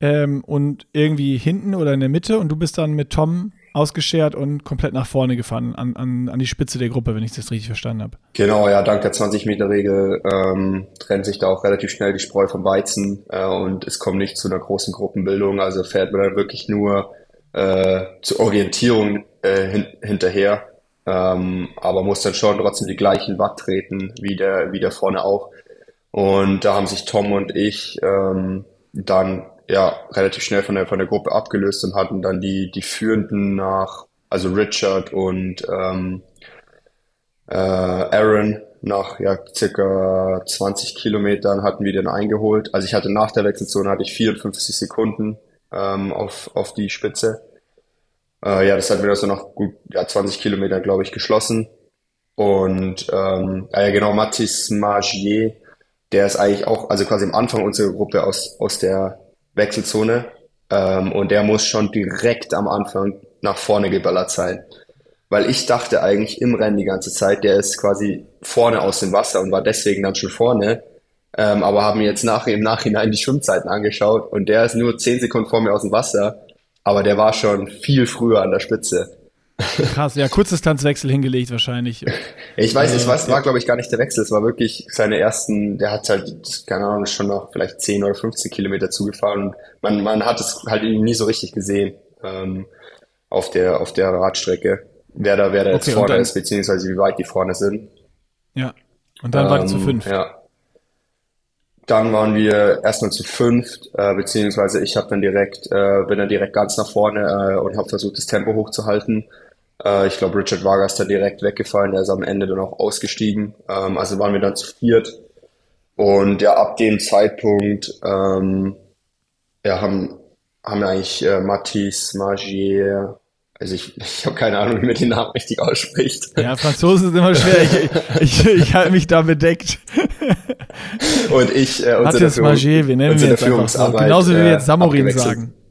ähm, und irgendwie hinten oder in der Mitte und du bist dann mit Tom ausgeschert und komplett nach vorne gefahren, an, an, an die Spitze der Gruppe, wenn ich das richtig verstanden habe. Genau, ja, dank der 20-Meter-Regel ähm, trennt sich da auch relativ schnell die Spreu vom Weizen äh, und es kommt nicht zu einer großen Gruppenbildung. Also fährt man dann wirklich nur äh, zur Orientierung äh, hin, hinterher, ähm, aber muss dann schon trotzdem die gleichen Watt treten wie der, wie der vorne auch. Und da haben sich Tom und ich ähm, dann ja relativ schnell von der von der Gruppe abgelöst und hatten dann die die Führenden nach also Richard und ähm, äh, Aaron nach ja circa 20 Kilometern hatten wir den eingeholt. Also ich hatte nach der Wechselzone hatte ich 54 Sekunden ähm, auf auf die Spitze äh, ja, das hat mir so noch gut ja, 20 Kilometer, glaube ich, geschlossen. Und ähm, ja, genau, Mathis Magier, der ist eigentlich auch, also quasi am Anfang unserer Gruppe aus, aus der Wechselzone. Ähm, und der muss schon direkt am Anfang nach vorne geballert sein. Weil ich dachte eigentlich im Rennen die ganze Zeit, der ist quasi vorne aus dem Wasser und war deswegen dann schon vorne. Ähm, aber haben mir jetzt nach, im Nachhinein die Schwimmzeiten angeschaut und der ist nur 10 Sekunden vor mir aus dem Wasser aber der war schon viel früher an der Spitze. Krass, ja, Kurzdistanzwechsel hingelegt wahrscheinlich. Ich weiß, es war, war glaube ich gar nicht der Wechsel, es war wirklich seine ersten, der hat halt, keine Ahnung, schon noch vielleicht 10 oder 15 Kilometer zugefahren man, man hat es halt nie so richtig gesehen ähm, auf der auf der Radstrecke, wer da, wer da jetzt okay, vorne dann, ist, beziehungsweise wie weit die vorne sind. Ja, und dann ähm, war zu fünf. Ja, dann waren wir erstmal zu fünft, äh, beziehungsweise ich habe dann direkt, äh, bin dann direkt ganz nach vorne äh, und habe versucht, das Tempo hochzuhalten. Äh, ich glaube, Richard Vargas da direkt weggefallen, der ist am Ende dann auch ausgestiegen. Ähm, also waren wir dann zu viert. Und ja, ab dem Zeitpunkt ähm, ja, haben, haben wir eigentlich äh, Mathis, Magier, also ich, ich habe keine Ahnung, wie man den Namen richtig ausspricht. Ja, Franzosen sind immer schwer. Ich, ich, ich halte mich da bedeckt. Und ich, äh, unter Matthias Magier, wir nennen ihn jetzt einfach so. Genauso wie wir jetzt Samorin äh, sagen.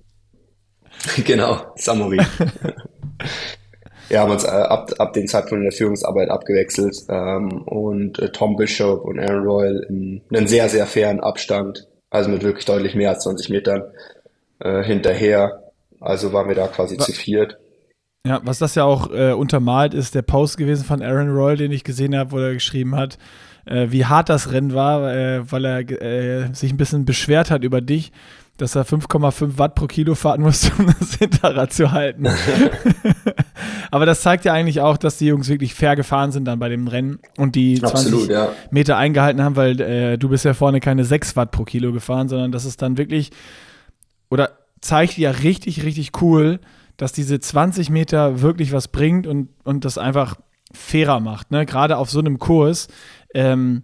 Genau, Samorin. Wir haben uns äh, ab, ab dem Zeitpunkt in der Führungsarbeit abgewechselt ähm, und äh, Tom Bishop und Aaron Royal in einen sehr, sehr fairen Abstand, also mit wirklich deutlich mehr als 20 Metern äh, hinterher. Also waren wir da quasi Was? zu viert. Ja, was das ja auch äh, untermalt ist, der Post gewesen von Aaron Royal, den ich gesehen habe, wo er geschrieben hat, äh, wie hart das Rennen war, äh, weil er sich ein bisschen beschwert hat über dich, dass er 5,5 Watt pro Kilo fahren musste, um das Hinterrad zu halten. Aber das zeigt ja eigentlich auch, dass die Jungs wirklich fair gefahren sind dann bei dem Rennen und die Absolut, 20 ja. Meter eingehalten haben, weil äh, du bist ja vorne keine 6 Watt pro Kilo gefahren, sondern das ist dann wirklich, oder zeigt ja richtig, richtig cool, dass diese 20 Meter wirklich was bringt und, und das einfach fairer macht. Ne? Gerade auf so einem Kurs, ähm,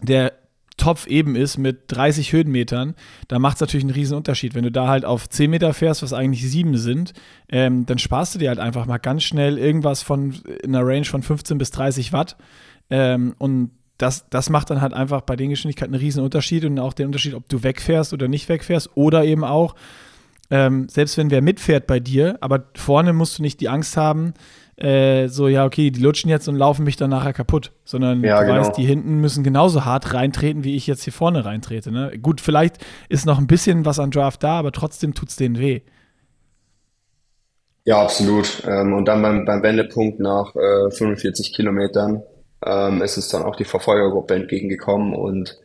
der Topf eben ist mit 30 Höhenmetern, da macht es natürlich einen riesen Unterschied. Wenn du da halt auf 10 Meter fährst, was eigentlich 7 sind, ähm, dann sparst du dir halt einfach mal ganz schnell irgendwas von in einer Range von 15 bis 30 Watt. Ähm, und das, das macht dann halt einfach bei den Geschwindigkeiten einen riesen Unterschied und auch den Unterschied, ob du wegfährst oder nicht wegfährst oder eben auch, ähm, selbst wenn wer mitfährt bei dir, aber vorne musst du nicht die Angst haben, äh, so, ja, okay, die lutschen jetzt und laufen mich dann nachher kaputt, sondern ja, du genau. weißt, die hinten müssen genauso hart reintreten, wie ich jetzt hier vorne reintrete. Ne? Gut, vielleicht ist noch ein bisschen was an Draft da, aber trotzdem tut es denen weh. Ja, absolut. Ähm, und dann beim, beim Wendepunkt nach äh, 45 Kilometern ähm, ist es dann auch die Verfolgergruppe entgegengekommen und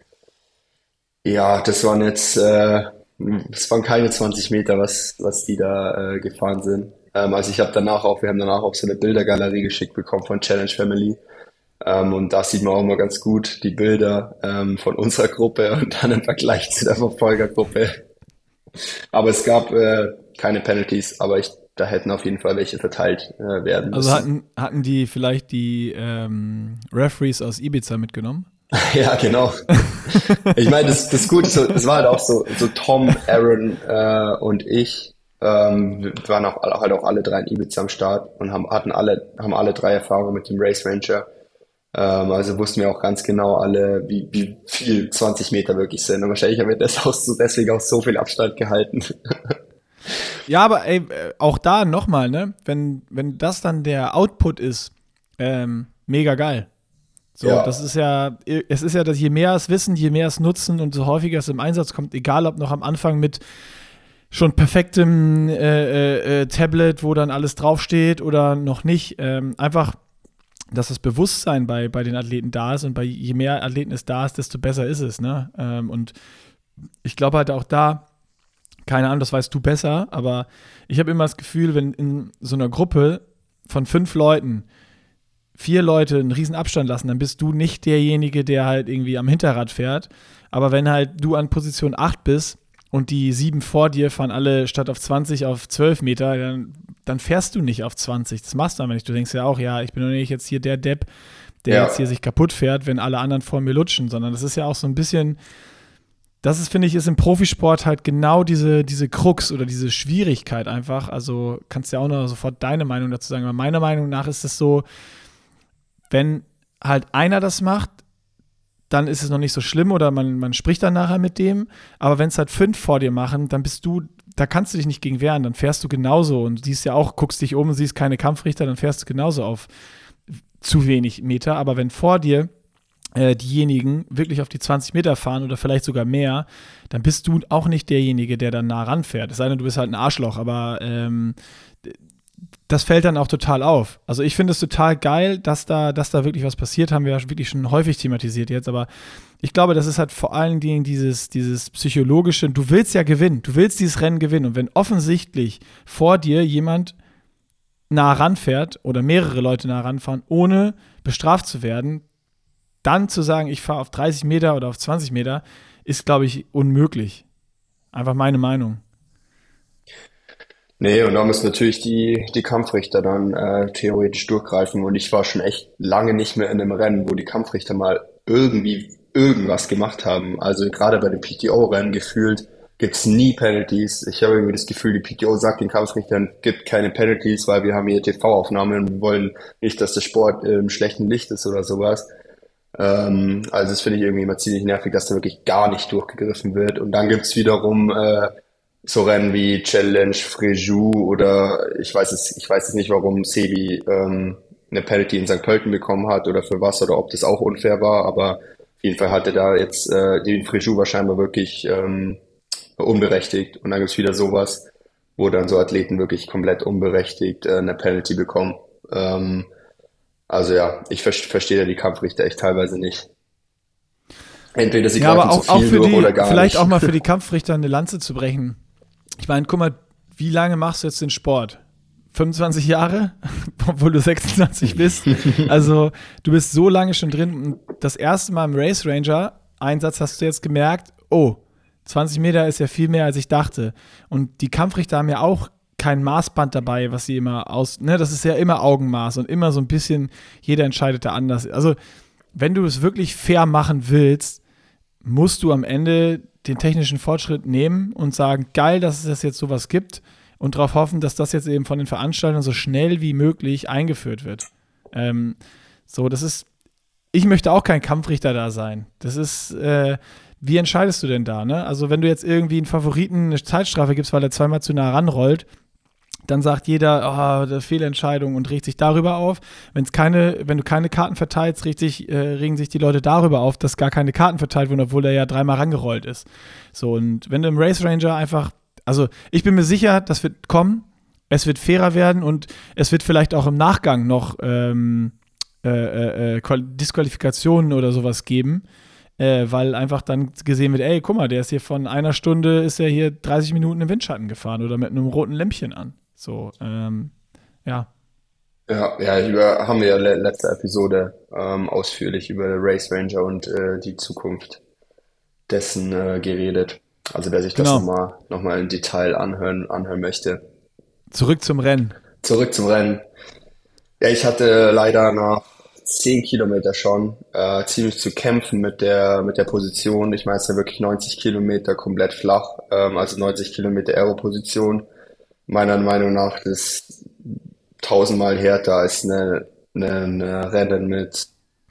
ja, das waren jetzt äh, es waren keine 20 Meter, was, was die da äh, gefahren sind. Ähm, also ich habe danach auch, wir haben danach auch so eine Bildergalerie geschickt bekommen von Challenge Family. Ähm, und da sieht man auch mal ganz gut die Bilder ähm, von unserer Gruppe und dann im Vergleich zu der Verfolgergruppe. Aber es gab äh, keine Penalties, aber ich, da hätten auf jeden Fall welche verteilt äh, werden also müssen. Also hatten, hatten die vielleicht die ähm, Referees aus Ibiza mitgenommen? Ja, genau. ich meine, das, das Gute, so, das war halt auch so, so Tom, Aaron äh, und ich ähm, wir waren auch halt auch alle drei in Ibiza am Start und haben hatten alle haben alle drei Erfahrungen mit dem Race Ranger. Ähm, also wussten wir auch ganz genau alle, wie, wie viel 20 Meter wirklich sind. Und wahrscheinlich haben wir das auch so, deswegen auch so viel Abstand gehalten. ja, aber ey, auch da nochmal, ne? Wenn, wenn das dann der Output ist, ähm, mega geil. So, ja. das ist ja, es ist ja, dass je mehr es wissen, je mehr es nutzen und so häufiger es im Einsatz kommt, egal ob noch am Anfang mit schon perfektem äh, äh, äh, Tablet, wo dann alles draufsteht oder noch nicht, ähm, einfach, dass das Bewusstsein bei, bei den Athleten da ist und bei je mehr Athleten es da ist, desto besser ist es. Ne? Ähm, und ich glaube halt auch da, keine Ahnung, das weißt du besser, aber ich habe immer das Gefühl, wenn in so einer Gruppe von fünf Leuten vier Leute einen riesen Abstand lassen, dann bist du nicht derjenige, der halt irgendwie am Hinterrad fährt. Aber wenn halt du an Position 8 bist und die sieben vor dir fahren alle statt auf 20 auf 12 Meter, dann, dann fährst du nicht auf 20. Das machst du aber nicht. Du denkst ja auch, ja, ich bin doch nicht jetzt hier der Depp, der ja. jetzt hier sich kaputt fährt, wenn alle anderen vor mir lutschen, sondern das ist ja auch so ein bisschen, das ist, finde ich, ist im Profisport halt genau diese, diese Krux oder diese Schwierigkeit einfach. Also kannst du ja auch noch sofort deine Meinung dazu sagen. Aber meiner Meinung nach ist es so, wenn halt einer das macht, dann ist es noch nicht so schlimm oder man, man spricht dann nachher mit dem. Aber wenn es halt fünf vor dir machen, dann bist du, da kannst du dich nicht gegen wehren, dann fährst du genauso und siehst ja auch, guckst dich um siehst keine Kampfrichter, dann fährst du genauso auf zu wenig Meter. Aber wenn vor dir äh, diejenigen wirklich auf die 20 Meter fahren oder vielleicht sogar mehr, dann bist du auch nicht derjenige, der dann nah ranfährt. Es sei denn, du bist halt ein Arschloch, aber ähm, das fällt dann auch total auf. Also ich finde es total geil, dass da, dass da wirklich was passiert, haben wir ja wirklich schon häufig thematisiert jetzt, aber ich glaube, das ist halt vor allen Dingen dieses, dieses psychologische, du willst ja gewinnen, du willst dieses Rennen gewinnen und wenn offensichtlich vor dir jemand nah ranfährt oder mehrere Leute nah ranfahren, ohne bestraft zu werden, dann zu sagen, ich fahre auf 30 Meter oder auf 20 Meter, ist, glaube ich, unmöglich. Einfach meine Meinung. Nee, und da müssen natürlich die, die Kampfrichter dann äh, theoretisch durchgreifen. Und ich war schon echt lange nicht mehr in einem Rennen, wo die Kampfrichter mal irgendwie irgendwas gemacht haben. Also gerade bei den PTO-Rennen gefühlt gibt's nie Penalties. Ich habe irgendwie das Gefühl, die PTO sagt den Kampfrichtern, gibt keine Penalties, weil wir haben hier TV-Aufnahmen und wollen nicht, dass der Sport im schlechten Licht ist oder sowas. Ähm, also das finde ich irgendwie immer ziemlich nervig, dass da wirklich gar nicht durchgegriffen wird. Und dann gibt's wiederum äh, so Rennen wie Challenge Fréjus oder ich weiß es, ich weiß es nicht, warum Sebi ähm, eine Penalty in St. Pölten bekommen hat oder für was oder ob das auch unfair war, aber auf jeden Fall hatte da jetzt äh, den Fréjus wahrscheinlich wirklich ähm, unberechtigt und dann gibt's wieder sowas, wo dann so Athleten wirklich komplett unberechtigt äh, eine Penalty bekommen. Ähm, also ja, ich ver verstehe da die Kampfrichter echt teilweise nicht. Entweder sie ja, aber auch, zu viel auch für die, oder gar vielleicht nicht. auch mal für die Kampfrichter eine Lanze zu brechen. Ich meine, guck mal, wie lange machst du jetzt den Sport? 25 Jahre, obwohl du 26 bist. Also du bist so lange schon drin. Und das erste Mal im Race Ranger Einsatz hast du jetzt gemerkt, oh, 20 Meter ist ja viel mehr, als ich dachte. Und die Kampfrichter haben ja auch kein Maßband dabei, was sie immer aus, ne, das ist ja immer Augenmaß und immer so ein bisschen, jeder entscheidet da anders. Also, wenn du es wirklich fair machen willst, musst du am Ende den technischen Fortschritt nehmen und sagen, geil, dass es jetzt sowas gibt und darauf hoffen, dass das jetzt eben von den Veranstaltern so schnell wie möglich eingeführt wird. Ähm, so, das ist, ich möchte auch kein Kampfrichter da sein. Das ist, äh, wie entscheidest du denn da? Ne? Also, wenn du jetzt irgendwie einen Favoriten eine Zeitstrafe gibst, weil er zweimal zu nah ranrollt, dann sagt jeder, oh, Fehlentscheidung und regt sich darüber auf. Wenn's keine, wenn du keine Karten verteilst, sich, äh, regen sich die Leute darüber auf, dass gar keine Karten verteilt wurden, obwohl er ja dreimal rangerollt ist. So, und wenn du im Race Ranger einfach, also ich bin mir sicher, das wird kommen, es wird fairer werden und es wird vielleicht auch im Nachgang noch ähm, äh, äh, äh Disqualifikationen oder sowas geben. Äh, weil einfach dann gesehen wird, ey, guck mal, der ist hier von einer Stunde, ist er hier 30 Minuten im Windschatten gefahren oder mit einem roten Lämpchen an. So, ähm, ja. Ja, ja, über, haben wir ja letzte Episode ähm, ausführlich über Race Ranger und äh, die Zukunft dessen äh, geredet. Also wer sich das genau. nochmal noch mal im Detail anhören, anhören möchte. Zurück zum Rennen. Zurück zum Rennen. Ja, ich hatte leider nach zehn Kilometer schon äh, ziemlich zu kämpfen mit der mit der Position. Ich meine, es ist ja wirklich 90 Kilometer komplett flach, ähm, also 90 Kilometer Aero-Position meiner Meinung nach das tausendmal härter als eine, eine, eine Rennen mit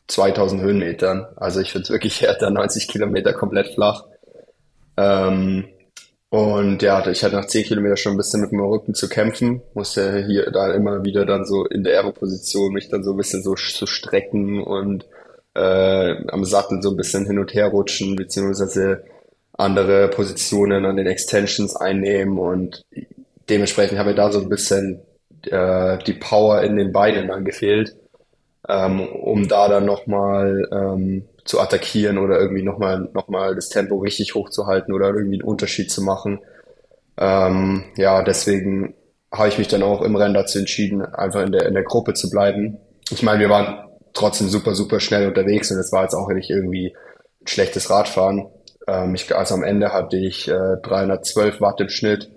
2000 Höhenmetern. Also ich finde es wirklich härter, 90 Kilometer komplett flach. Ähm, und ja, ich hatte nach 10 Kilometern schon ein bisschen mit dem Rücken zu kämpfen, musste hier da immer wieder dann so in der Aero-Position mich dann so ein bisschen so zu strecken und äh, am Sattel so ein bisschen hin und her rutschen, beziehungsweise andere Positionen an den Extensions einnehmen und dementsprechend habe mir da so ein bisschen äh, die Power in den Beinen dann gefehlt, ähm, um da dann nochmal ähm, zu attackieren oder irgendwie nochmal noch mal das Tempo richtig hochzuhalten oder irgendwie einen Unterschied zu machen. Ähm, ja, deswegen habe ich mich dann auch im Rennen dazu entschieden, einfach in der, in der Gruppe zu bleiben. Ich meine, wir waren trotzdem super, super schnell unterwegs und es war jetzt auch nicht irgendwie ein schlechtes Radfahren. Ähm, ich, also am Ende hatte ich äh, 312 Watt im Schnitt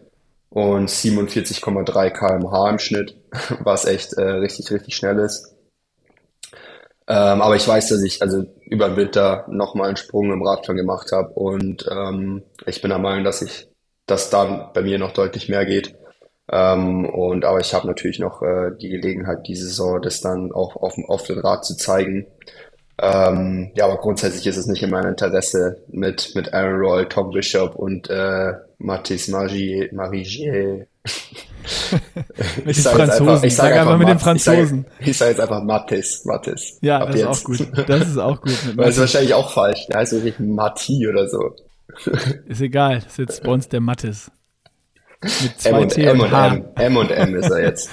und 47,3 kmh im Schnitt, was echt äh, richtig, richtig schnell ist. Ähm, aber ich weiß, dass ich also über den Winter nochmal einen Sprung im Radfahren gemacht habe und ähm, ich bin der Meinung, dass ich, dass dann bei mir noch deutlich mehr geht. Ähm, und aber ich habe natürlich noch äh, die Gelegenheit, diese Saison das dann auch auf, auf dem Rad zu zeigen. Ähm, ja, aber grundsätzlich ist es nicht in meinem Interesse, mit, mit Aaron Roy, Tom Bishop und äh, Mathis Marigier. Marigier. mit den Franzosen. Einfach, ich sage sag einfach, mit den Franzosen. Ich sage sag jetzt einfach Mathis. Mathis. Ja, das jetzt. ist auch gut. Das ist auch gut. Weil ist wahrscheinlich auch falsch. Der heißt wirklich Mati oder so. ist egal. Das ist jetzt bei uns der Mathis. Mit zwei M und T M und M. M und M ist er jetzt.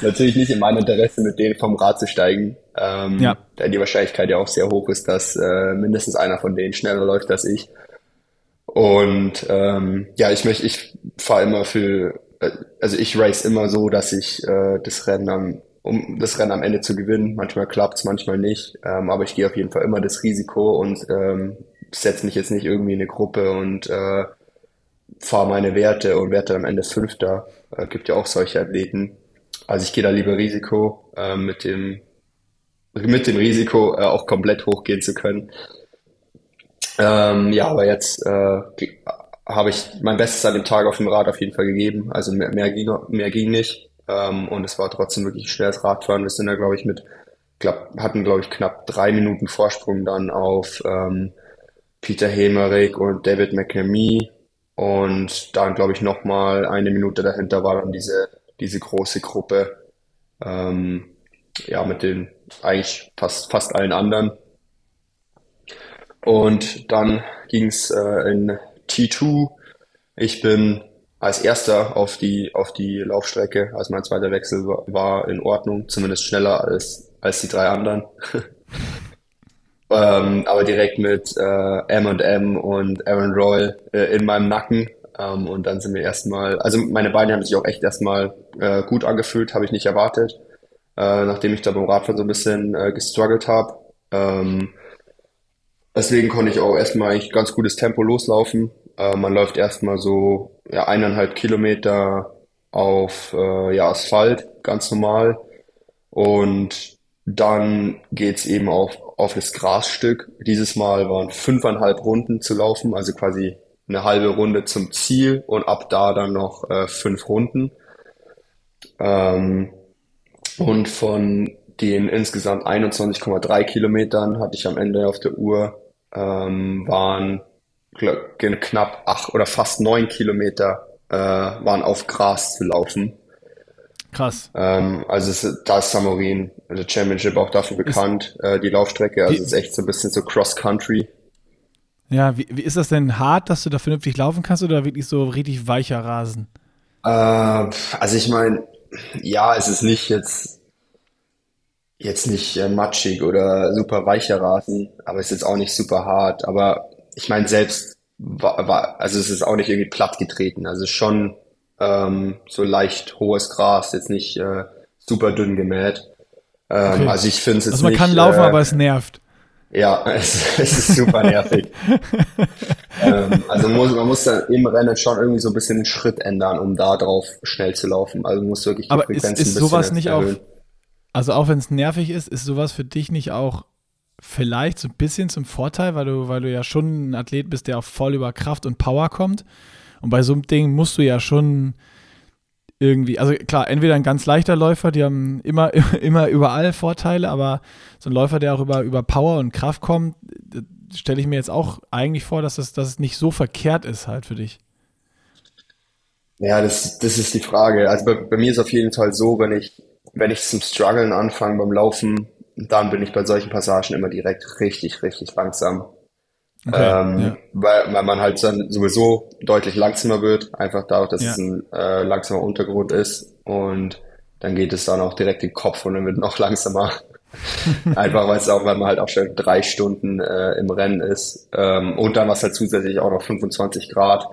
Natürlich nicht in meinem Interesse, mit denen vom Rad zu steigen. Ähm, ja. Da die Wahrscheinlichkeit ja auch sehr hoch ist, dass äh, mindestens einer von denen schneller läuft als ich. Und ähm, ja, ich möchte, ich fahre immer für, äh, also ich race immer so, dass ich äh, das Rennen am, um das Rennen am Ende zu gewinnen. Manchmal klappt's, manchmal nicht. Ähm, aber ich gehe auf jeden Fall immer das Risiko und ähm, setze mich jetzt nicht irgendwie in eine Gruppe und äh, fahre meine Werte und werde dann am Ende Fünfter. Äh, gibt ja auch solche Athleten. Also ich gehe da lieber Risiko äh, mit dem mit dem Risiko äh, auch komplett hochgehen zu können. Ähm, ja, aber jetzt äh, habe ich mein Bestes an dem Tag auf dem Rad auf jeden Fall gegeben. Also mehr, mehr, ging, mehr ging nicht. Ähm, und es war trotzdem wirklich schweres Radfahren. Wir sind da, glaube ich, mit, glaub, hatten, glaube ich, knapp drei Minuten Vorsprung dann auf ähm, Peter Hemerick und David McNamee. Und dann, glaube ich, nochmal eine Minute dahinter war dann diese, diese große Gruppe. Ähm, ja, mit den eigentlich fast, fast allen anderen. Und dann ging es äh, in T2. Ich bin als erster auf die, auf die Laufstrecke, also mein zweiter Wechsel war, war in Ordnung, zumindest schneller als, als die drei anderen. ähm, aber direkt mit äh, M&M und Aaron Royal äh, in meinem Nacken. Ähm, und dann sind wir erstmal, also meine Beine haben sich auch echt erstmal äh, gut angefühlt, habe ich nicht erwartet, äh, nachdem ich da beim Radfahren so ein bisschen äh, gestruggelt habe. Ähm, Deswegen konnte ich auch erstmal eigentlich ganz gutes Tempo loslaufen. Äh, man läuft erstmal so ja, eineinhalb Kilometer auf äh, ja, Asphalt, ganz normal. Und dann geht's eben auf, auf das Grasstück. Dieses Mal waren fünfeinhalb Runden zu laufen, also quasi eine halbe Runde zum Ziel und ab da dann noch äh, fünf Runden. Ähm, und von den insgesamt 21,3 Kilometern hatte ich am Ende auf der Uhr ähm, waren knapp acht oder fast neun Kilometer äh, waren auf Gras zu laufen. Krass. Ähm, also es, da ist Samorin, also Championship auch dafür bekannt, ist, äh, die Laufstrecke. Also es ist echt so ein bisschen so Cross-Country. Ja, wie, wie ist das denn hart, dass du da vernünftig laufen kannst oder wirklich so richtig weicher Rasen? Äh, also ich meine, ja, es ist nicht jetzt jetzt nicht äh, matschig oder super weicher Rasen, aber ist jetzt auch nicht super hart. Aber ich meine, selbst war, war, also es ist auch nicht irgendwie platt getreten. Also schon ähm, so leicht hohes Gras, jetzt nicht äh, super dünn gemäht. Ähm, okay. Also ich finde es jetzt Also man nicht, kann laufen, äh, aber es nervt. Ja, es, es ist super nervig. ähm, also muss, man muss dann im Rennen schon irgendwie so ein bisschen den Schritt ändern, um da drauf schnell zu laufen. Also muss wirklich die aber Frequenz ist, ist sowas nicht erhöhen. auch also auch wenn es nervig ist, ist sowas für dich nicht auch vielleicht so ein bisschen zum Vorteil, weil du, weil du ja schon ein Athlet bist, der auch voll über Kraft und Power kommt. Und bei so einem Ding musst du ja schon irgendwie, also klar, entweder ein ganz leichter Läufer, die haben immer, immer überall Vorteile, aber so ein Läufer, der auch über, über Power und Kraft kommt, stelle ich mir jetzt auch eigentlich vor, dass es, dass es nicht so verkehrt ist halt für dich. Ja, das, das ist die Frage. Also bei, bei mir ist auf jeden Fall so, wenn ich wenn ich zum Struggeln anfange beim Laufen, dann bin ich bei solchen Passagen immer direkt richtig, richtig langsam. Okay, ähm, ja. weil, weil man halt dann sowieso deutlich langsamer wird, einfach dadurch, dass ja. es ein äh, langsamer Untergrund ist und dann geht es dann auch direkt in den Kopf und dann wird noch langsamer. einfach weil es auch, weil man halt auch schon drei Stunden äh, im Rennen ist ähm, und dann was halt zusätzlich auch noch 25 Grad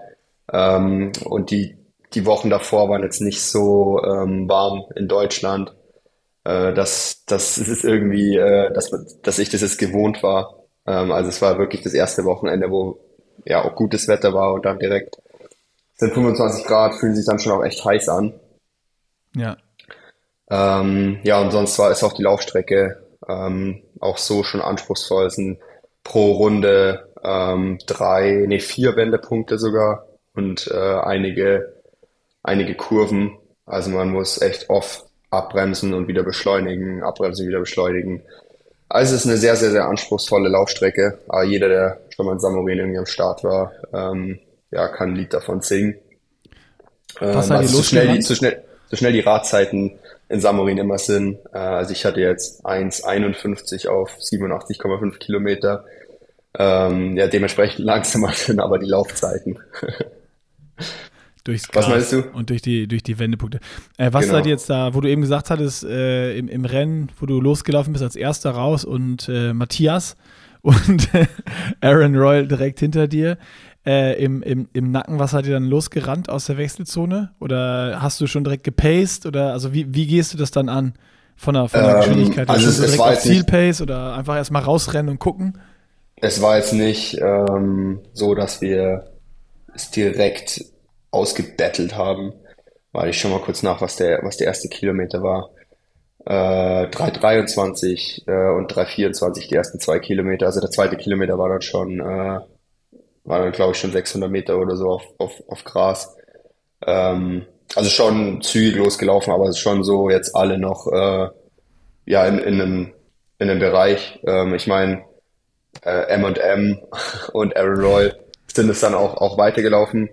ähm, und die die Wochen davor waren jetzt nicht so ähm, warm in Deutschland. Äh, dass das ist irgendwie, äh, dass, dass ich das jetzt gewohnt war. Ähm, also es war wirklich das erste Wochenende, wo ja auch gutes Wetter war und dann direkt sind 25 Grad, fühlen sich dann schon auch echt heiß an. Ja. Ähm, ja, und sonst war es auch die Laufstrecke ähm, auch so schon anspruchsvoll. Es sind pro Runde ähm, drei, nee, vier Wendepunkte sogar und äh, einige einige Kurven. Also man muss echt oft abbremsen und wieder beschleunigen, abbremsen, wieder beschleunigen. Also es ist eine sehr, sehr, sehr anspruchsvolle Laufstrecke. Aber jeder, der schon mal in Samorin irgendwie am Start war, ähm, ja, kann ein Lied davon singen. Was ähm, also so schnell, die, so, schnell, so schnell die Radzeiten in Samorin immer sind. Äh, also ich hatte jetzt 1,51 auf 87,5 Kilometer. Ähm, ja, dementsprechend langsamer sind aber die Laufzeiten. Durchs Gras Was meinst du? Und durch die, durch die Wendepunkte. Äh, was Genau. seid ihr jetzt da, wo du eben gesagt hattest, äh, im, im Rennen, wo du losgelaufen bist als erster raus und äh, Matthias und Aaron Royal direkt hinter dir. Äh, im, im, Im Nacken, was seid ihr dann losgerannt aus der Wechselzone? Oder hast du schon direkt gepaced? Oder also wie, wie gehst du das dann an? Von der, von der Ähm, Geschwindigkeit? also es- es direkt war auf Zielpace oder einfach erstmal rausrennen und gucken? Es war jetzt nicht ähm, so, dass wir es direkt ausgebettelt haben. Weil ich schon mal kurz nach, was der, was der erste Kilometer war. Äh, 3,23 äh, und 3,24 die ersten zwei Kilometer. Also der zweite Kilometer war dann schon, äh, war dann glaube ich schon 600 Meter oder so auf, auf, auf Gras. Ähm, also schon zügig losgelaufen, aber schon so jetzt alle noch äh, ja in, in einem, in einem Bereich. Ähm, ich meine, äh, M&M und Aaron Royal sind es dann auch, auch weitergelaufen.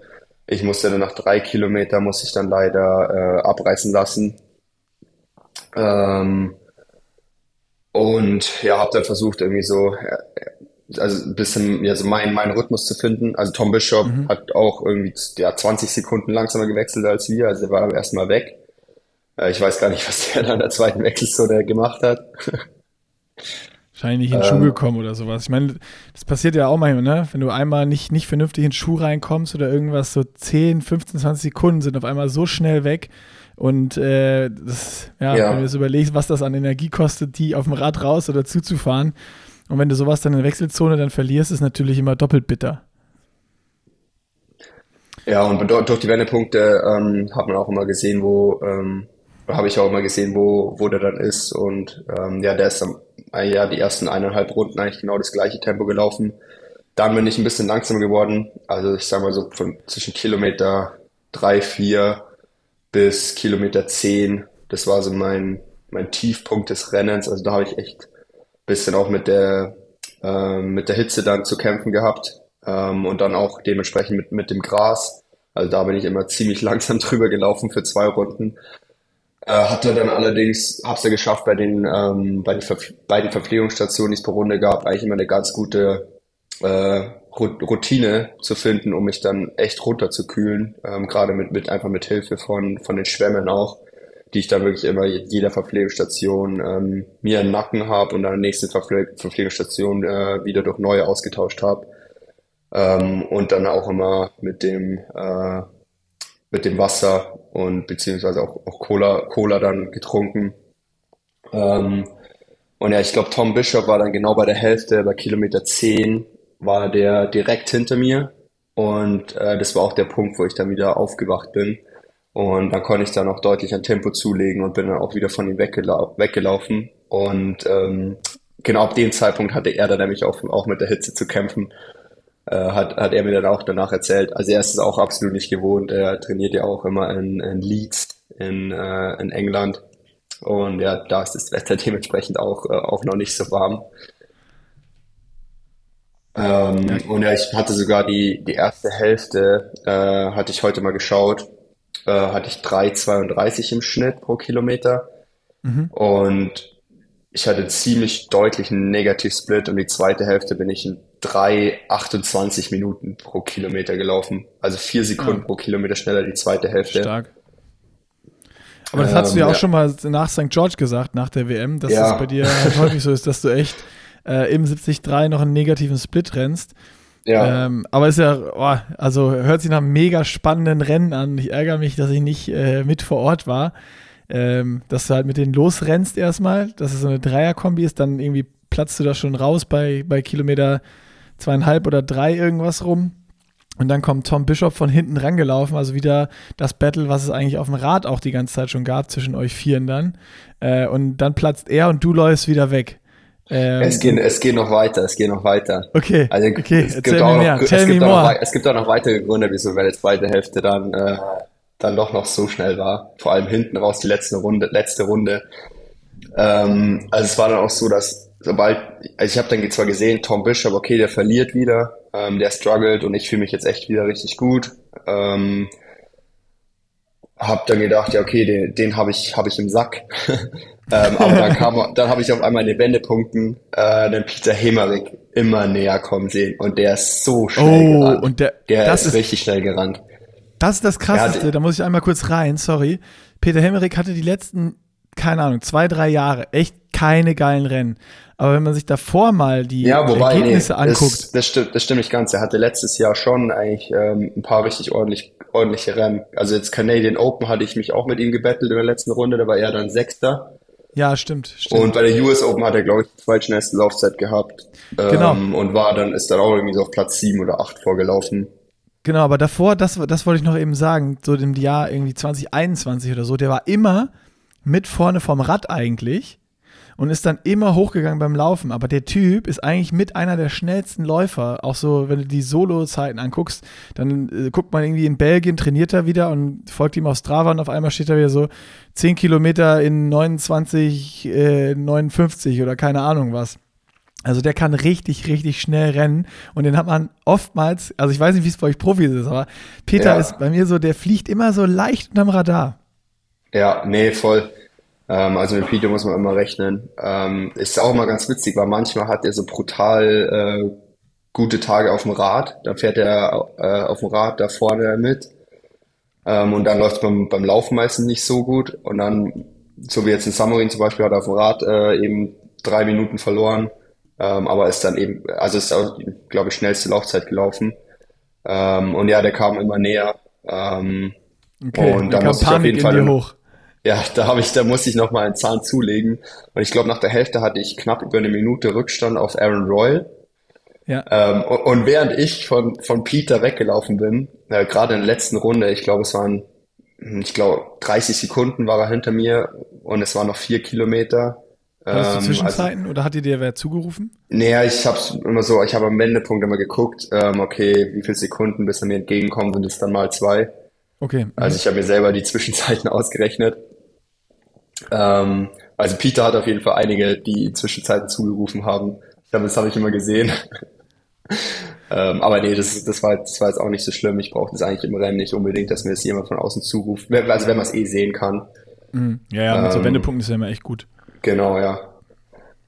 Ich musste dann nach drei Kilometern, muss ich dann leider äh, abreißen lassen. Ähm, und ja, habe dann versucht irgendwie so, äh, also ein bisschen ja, so mein, meinen Rhythmus zu finden. Also Tom Bishop hat auch irgendwie ja, 20 Sekunden langsamer gewechselt als wir, also er war erstmal weg. Äh, ich weiß gar nicht, was der dann in der zweiten Wechselzone gemacht hat. Wahrscheinlich nicht in den Schuh gekommen oder sowas. Ich meine, das passiert ja auch manchmal, ne? Wenn du einmal nicht, nicht vernünftig in den Schuh reinkommst oder irgendwas, so 10, 15, 20 Sekunden sind auf einmal so schnell weg. Und äh, das, ja, Ja. wenn du das überlegst, was das an Energie kostet, die auf dem Rad raus oder zuzufahren. Und wenn du sowas dann in der Wechselzone dann verlierst, ist natürlich immer doppelt bitter. Ja, und durch die Wendepunkte ähm, hat man auch immer gesehen, wo, ähm, habe ich auch immer gesehen, wo, wo der dann ist. Und ähm, ja, der ist am, äh, ja die ersten eineinhalb Runden eigentlich genau das gleiche Tempo gelaufen. Dann bin ich ein bisschen langsamer geworden. Also ich sag mal so von zwischen Kilometer drei, vier bis Kilometer zehn. Das war so mein, mein Tiefpunkt des Rennens. Also da habe ich echt bisschen auch mit der, ähm, mit der Hitze dann zu kämpfen gehabt. Ähm, und dann auch dementsprechend mit, mit dem Gras. Also da bin ich immer ziemlich langsam drüber gelaufen für zwei Runden. Äh, hatte dann allerdings, hab's ja geschafft, bei den, ähm, bei den beiden Verpflegungsstationen, die es pro Runde gab, eigentlich immer eine ganz gute äh, Routine zu finden, um mich dann echt runterzukühlen. Ähm, gerade mit, mit einfach mit Hilfe von, von den Schwämmen auch, die ich dann wirklich immer jeder Verpflegungsstation ähm, mir im Nacken habe und dann nächsten Verpfle Verpflegungsstation äh, wieder durch neue ausgetauscht habe. Ähm, und dann auch immer mit dem äh, mit dem Wasser und beziehungsweise auch, auch Cola, Cola dann getrunken. Ähm, und ja, ich glaube, Tom Bishop war dann genau bei der Hälfte, bei Kilometer 10 war der direkt hinter mir. Und äh, das war auch der Punkt, wo ich dann wieder aufgewacht bin. Und dann konnte ich dann auch deutlich an Tempo zulegen und bin dann auch wieder von ihm weggelau weggelaufen. Und ähm, genau ab dem Zeitpunkt hatte er dann nämlich auch, auch mit der Hitze zu kämpfen hat, hat er mir dann auch danach erzählt. Also er ist es auch absolut nicht gewohnt. Er trainiert ja auch immer in, in Leeds in, äh, in England. Und ja, da ist das Wetter dementsprechend auch, äh, auch noch nicht so warm. Ähm, und ja, ich hatte sogar die, die erste Hälfte, äh, hatte ich heute mal geschaut, äh, hatte ich 3,32 im Schnitt pro Kilometer. Und ich hatte ziemlich deutlichen Negativ-Split und die zweite Hälfte bin ich in 3,28 Minuten pro Kilometer gelaufen. Also vier Sekunden Ja. pro Kilometer schneller die zweite Hälfte. Stark. Aber das hast du ja Ähm, auch ja. schon mal nach St. George gesagt, nach der WM, dass Ja. es bei dir halt häufig so ist, dass du echt äh, im 73 noch einen negativen Split rennst. Ja, Ähm, aber ist ja, oh, also hört sich nach einem mega spannenden Rennen an. Ich ärgere mich, dass ich nicht äh, mit vor Ort war. Ähm, dass du halt mit denen losrennst erstmal, dass es so eine Dreierkombi ist, dann irgendwie platzt du da schon raus bei, bei Kilometer zweieinhalb oder drei irgendwas rum. Und dann kommt Tom Bishop von hinten rangelaufen, also wieder das Battle, was es eigentlich auf dem Rad auch die ganze Zeit schon gab zwischen euch Vieren dann. Äh, und dann platzt er und du läufst wieder weg. Ähm, es geht, es geht noch weiter, es geht noch weiter. okay, Also okay, es gibt auch noch, es gibt auch noch, es gibt auch noch weitere Gründe, wieso meine zweite Hälfte dann, äh, dann doch noch so schnell war. Vor allem hinten raus die letzte Runde, letzte Runde. Ähm, also es war dann auch so, dass sobald, also ich habe dann zwar gesehen, Tom Bishop, okay, der verliert wieder, ähm, der struggelt und ich fühle mich jetzt echt wieder richtig gut. Ähm, habe dann gedacht, ja okay, den, den habe ich, hab ich im Sack. ähm, aber dann kam, dann habe ich auf einmal in den Wendepunkten äh, den Peter Hemmerich immer näher kommen sehen und der ist so schnell Oh, gerannt. und der, der das ist, richtig schnell gerannt. das ist das Krasseste, Ja, da muss ich einmal kurz rein, sorry. Peter Hemmerich hatte die letzten, keine Ahnung, zwei, drei Jahre echt keine geilen Rennen. Aber wenn man sich davor mal die Ja, wobei, nee, Ergebnisse anguckt, das, das, stimmt, das stimmt nicht ganz. Er hatte letztes Jahr schon eigentlich ähm, ein paar richtig ordentlich, ordentliche Rennen. Also jetzt Canadian Open hatte ich mich auch mit ihm gebettelt in der letzten Runde, da war er dann Sechster. ja, stimmt, stimmt. Und bei der US Open hat er, glaube ich, die zweitschnellste Laufzeit gehabt. Ähm, Genau. Und war dann, ist dann auch irgendwie so auf Platz sieben oder acht vorgelaufen. Genau, aber davor, das, das wollte ich noch eben sagen, so im Jahr irgendwie 2021 oder so, der war immer mit vorne vom Rad eigentlich und ist dann immer hochgegangen beim Laufen. Aber der Typ ist eigentlich mit einer der schnellsten Läufer. Auch so, wenn du die Solo-Zeiten anguckst, dann äh, guckt man irgendwie in Belgien, trainiert er wieder und folgt ihm auf Strava und auf einmal steht er wieder so 10 Kilometer in 29, äh, 59 oder keine Ahnung was. Also der kann richtig, richtig schnell rennen und den hat man oftmals, also ich weiß nicht, wie es bei euch Profis ist, aber Peter Ja. ist bei mir so, der fliegt immer so leicht unterm Radar. Ja, nee, voll. Ähm, also mit Peter muss man immer rechnen. Ähm, ist auch immer ganz witzig, weil manchmal hat er so brutal äh, gute Tage auf dem Rad. Dann fährt er äh, auf dem Rad da vorne mit. Ähm, und dann läuft es beim, beim Laufen meistens nicht so gut. Und dann, so wie jetzt in Summerin zum Beispiel, hat er auf dem Rad äh, eben drei Minuten verloren. Ähm, aber ist dann eben, also ist auch, glaube ich, schnellste Laufzeit gelaufen. Ähm, und ja, der kam immer näher. Ähm, Okay, Und da da kam muss ich auf jeden Fall hoch. Ja, da habe ich, da musste ich noch mal einen Zahn zulegen. Und ich glaube, nach der Hälfte hatte ich knapp über eine Minute Rückstand auf Aaron Royal. Ja. Ähm, und, und während ich von, von Peter weggelaufen bin, äh, gerade in der letzten Runde, ich glaube, es waren, hm, ich glaube, 30 Sekunden war er hinter mir und es waren noch vier Kilometer. Hattest du Ähm, Zwischenzeiten oder hat dir der wer zugerufen? naja, ich habe immer so, ich habe am Wendepunkt immer geguckt, ähm, okay, wie viele Sekunden, bis er mir entgegenkommt, sind es dann mal zwei. Okay. Also ich habe mir selber die Zwischenzeiten ausgerechnet. Ähm, also Peter hat auf jeden Fall einige, die Zwischenzeiten zugerufen haben. Ich glaube, das habe ich immer gesehen. ähm, aber nee, das, das, war, das war jetzt auch nicht so schlimm. Ich brauche das eigentlich im Rennen nicht unbedingt, dass mir das jemand von außen zuruft. Also wenn man es eh sehen kann. Mhm. Ja, ja, mit so ähm, Wendepunkten ist ja immer echt gut. Genau, ja.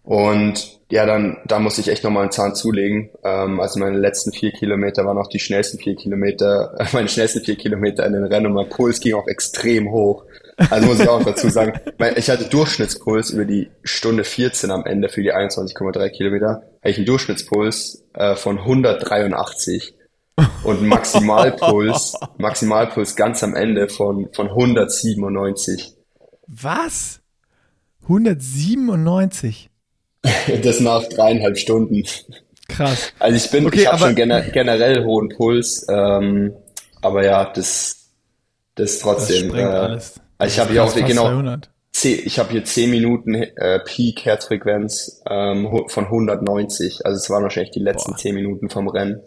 Und ja, dann, da musste ich echt nochmal einen Zahn zulegen. Ähm, also meine letzten vier Kilometer waren auch die schnellsten vier Kilometer, äh, meine schnellsten vier Kilometer in den Rennen und mein Puls ging auch extrem hoch. Also muss ich auch dazu sagen, ich hatte Durchschnittspuls über die Stunde 14 am Ende für die 21,3 Kilometer, hatte ich einen Durchschnittspuls äh, von 183 und Maximalpuls, Maximalpuls ganz am Ende von, von 197. Was? 197? Das nach dreieinhalb Stunden. Krass. Also ich bin, Okay, ich habe schon gener generell hohen Puls, ähm, aber ja, das, das Das trotzdem. sprengt äh, alles. Also ich Das habe hier auch genau 200. zehn, ich habe hier 10 Minuten äh, Peak Herzfrequenz ähm, von 190. Also es waren wahrscheinlich die letzten Boah. 10 Minuten vom Rennen.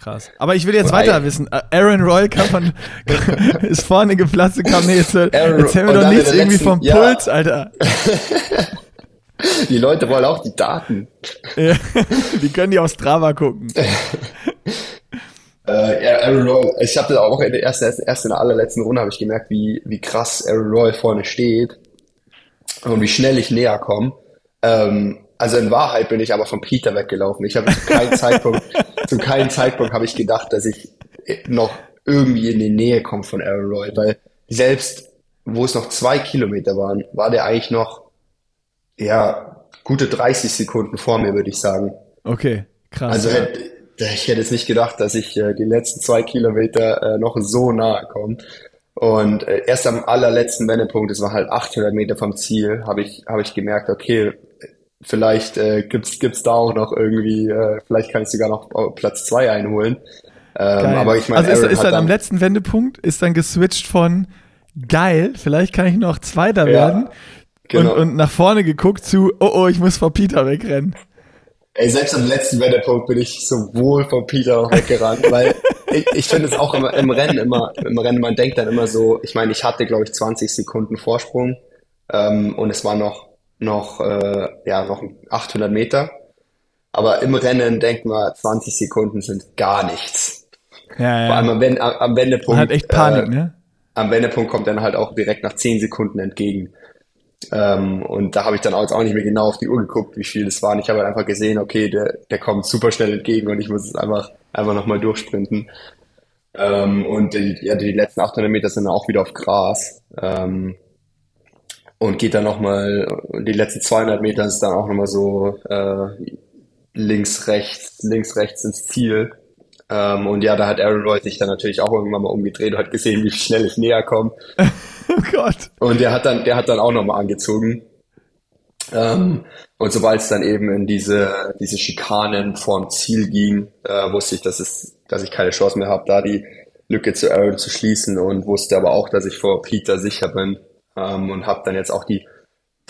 Krass. Aber ich will jetzt weiter Ei- wissen. Äh, Aaron Roy kann man, ist vorne geplatzt und kam, nee, jetzt, Aaron- erzähl mir doch nichts der irgendwie letzten- vom ja. Puls, Alter. Die Leute wollen auch die Daten. Ja, die können die auf Strava gucken. Äh, Aaron Roy, ich habe das auch in der erst, erst, erst in der allerletzten Runde habe ich gemerkt, wie, wie krass Aaron Roy vorne steht und wie schnell ich näher komme. Ähm, also in Wahrheit bin ich aber von Peter weggelaufen. Ich habe zu keinem Zeitpunkt, zu keinem Zeitpunkt habe ich gedacht, dass ich noch irgendwie in die Nähe komme von Aaron Roy, weil selbst wo es noch zwei Kilometer waren, war der eigentlich noch, ja, gute 30 Sekunden vor mir, würde ich sagen. Okay, krass. Also hätte, ich hätte jetzt nicht gedacht, dass ich äh, die letzten zwei Kilometer äh, noch so nahe komme. Und äh, erst am allerletzten Wendepunkt, es war halt 800 Meter vom Ziel, habe ich, habe ich gemerkt, okay, vielleicht äh, gibt's gibt's da auch noch irgendwie, äh, vielleicht kann ich sogar noch Platz zwei einholen. Ähm, aber ich meine, also ist, Aaron ist hat dann am dann, letzten Wendepunkt, ist dann geswitcht von geil, vielleicht kann ich noch Zweiter Ja, werden genau. und, und nach vorne geguckt zu, oh oh, ich muss vor Peter wegrennen. Ey, selbst am letzten Wendepunkt bin ich sowohl von Peter weggerannt, weil ich, ich finde es auch immer im Rennen immer, im Rennen, man denkt dann immer so, ich meine, ich hatte, glaube ich, 20 Sekunden Vorsprung ähm, und es war noch, noch, äh, ja, noch 800 Meter. Aber im Rennen denkt man, 20 Sekunden sind gar nichts. Ja, Vor allem ja. am, Wen- am am Wendepunkt. Man hat echt Panik, äh, ne? am Wendepunkt kommt dann halt auch direkt nach 10 Sekunden entgegen. Ähm, und da habe ich dann auch, nicht mehr genau auf die Uhr geguckt, wie viel es waren. Ich habe halt einfach gesehen, okay, der, der kommt super schnell entgegen und ich muss es einfach, einfach nochmal durchsprinten. Ähm, und die, ja, die letzten 800 Meter sind dann auch wieder auf Gras. Ähm, und geht dann nochmal, die letzten 200 Meter ist dann auch nochmal so äh, links, rechts, links, rechts ins Ziel. Ähm, und ja, da hat Aaron Roy sich dann natürlich auch irgendwann mal umgedreht und hat gesehen, wie schnell ich näher komme. oh Gott. Und der hat dann, der hat dann auch nochmal angezogen. Ähm, und sobald es dann eben in diese, diese Schikanen vorm Ziel ging, äh, wusste ich, dass, es, dass ich keine Chance mehr habe, da die Lücke zu Aaron zu schließen und wusste aber auch, dass ich vor Peter sicher bin ähm, und habe dann jetzt auch die,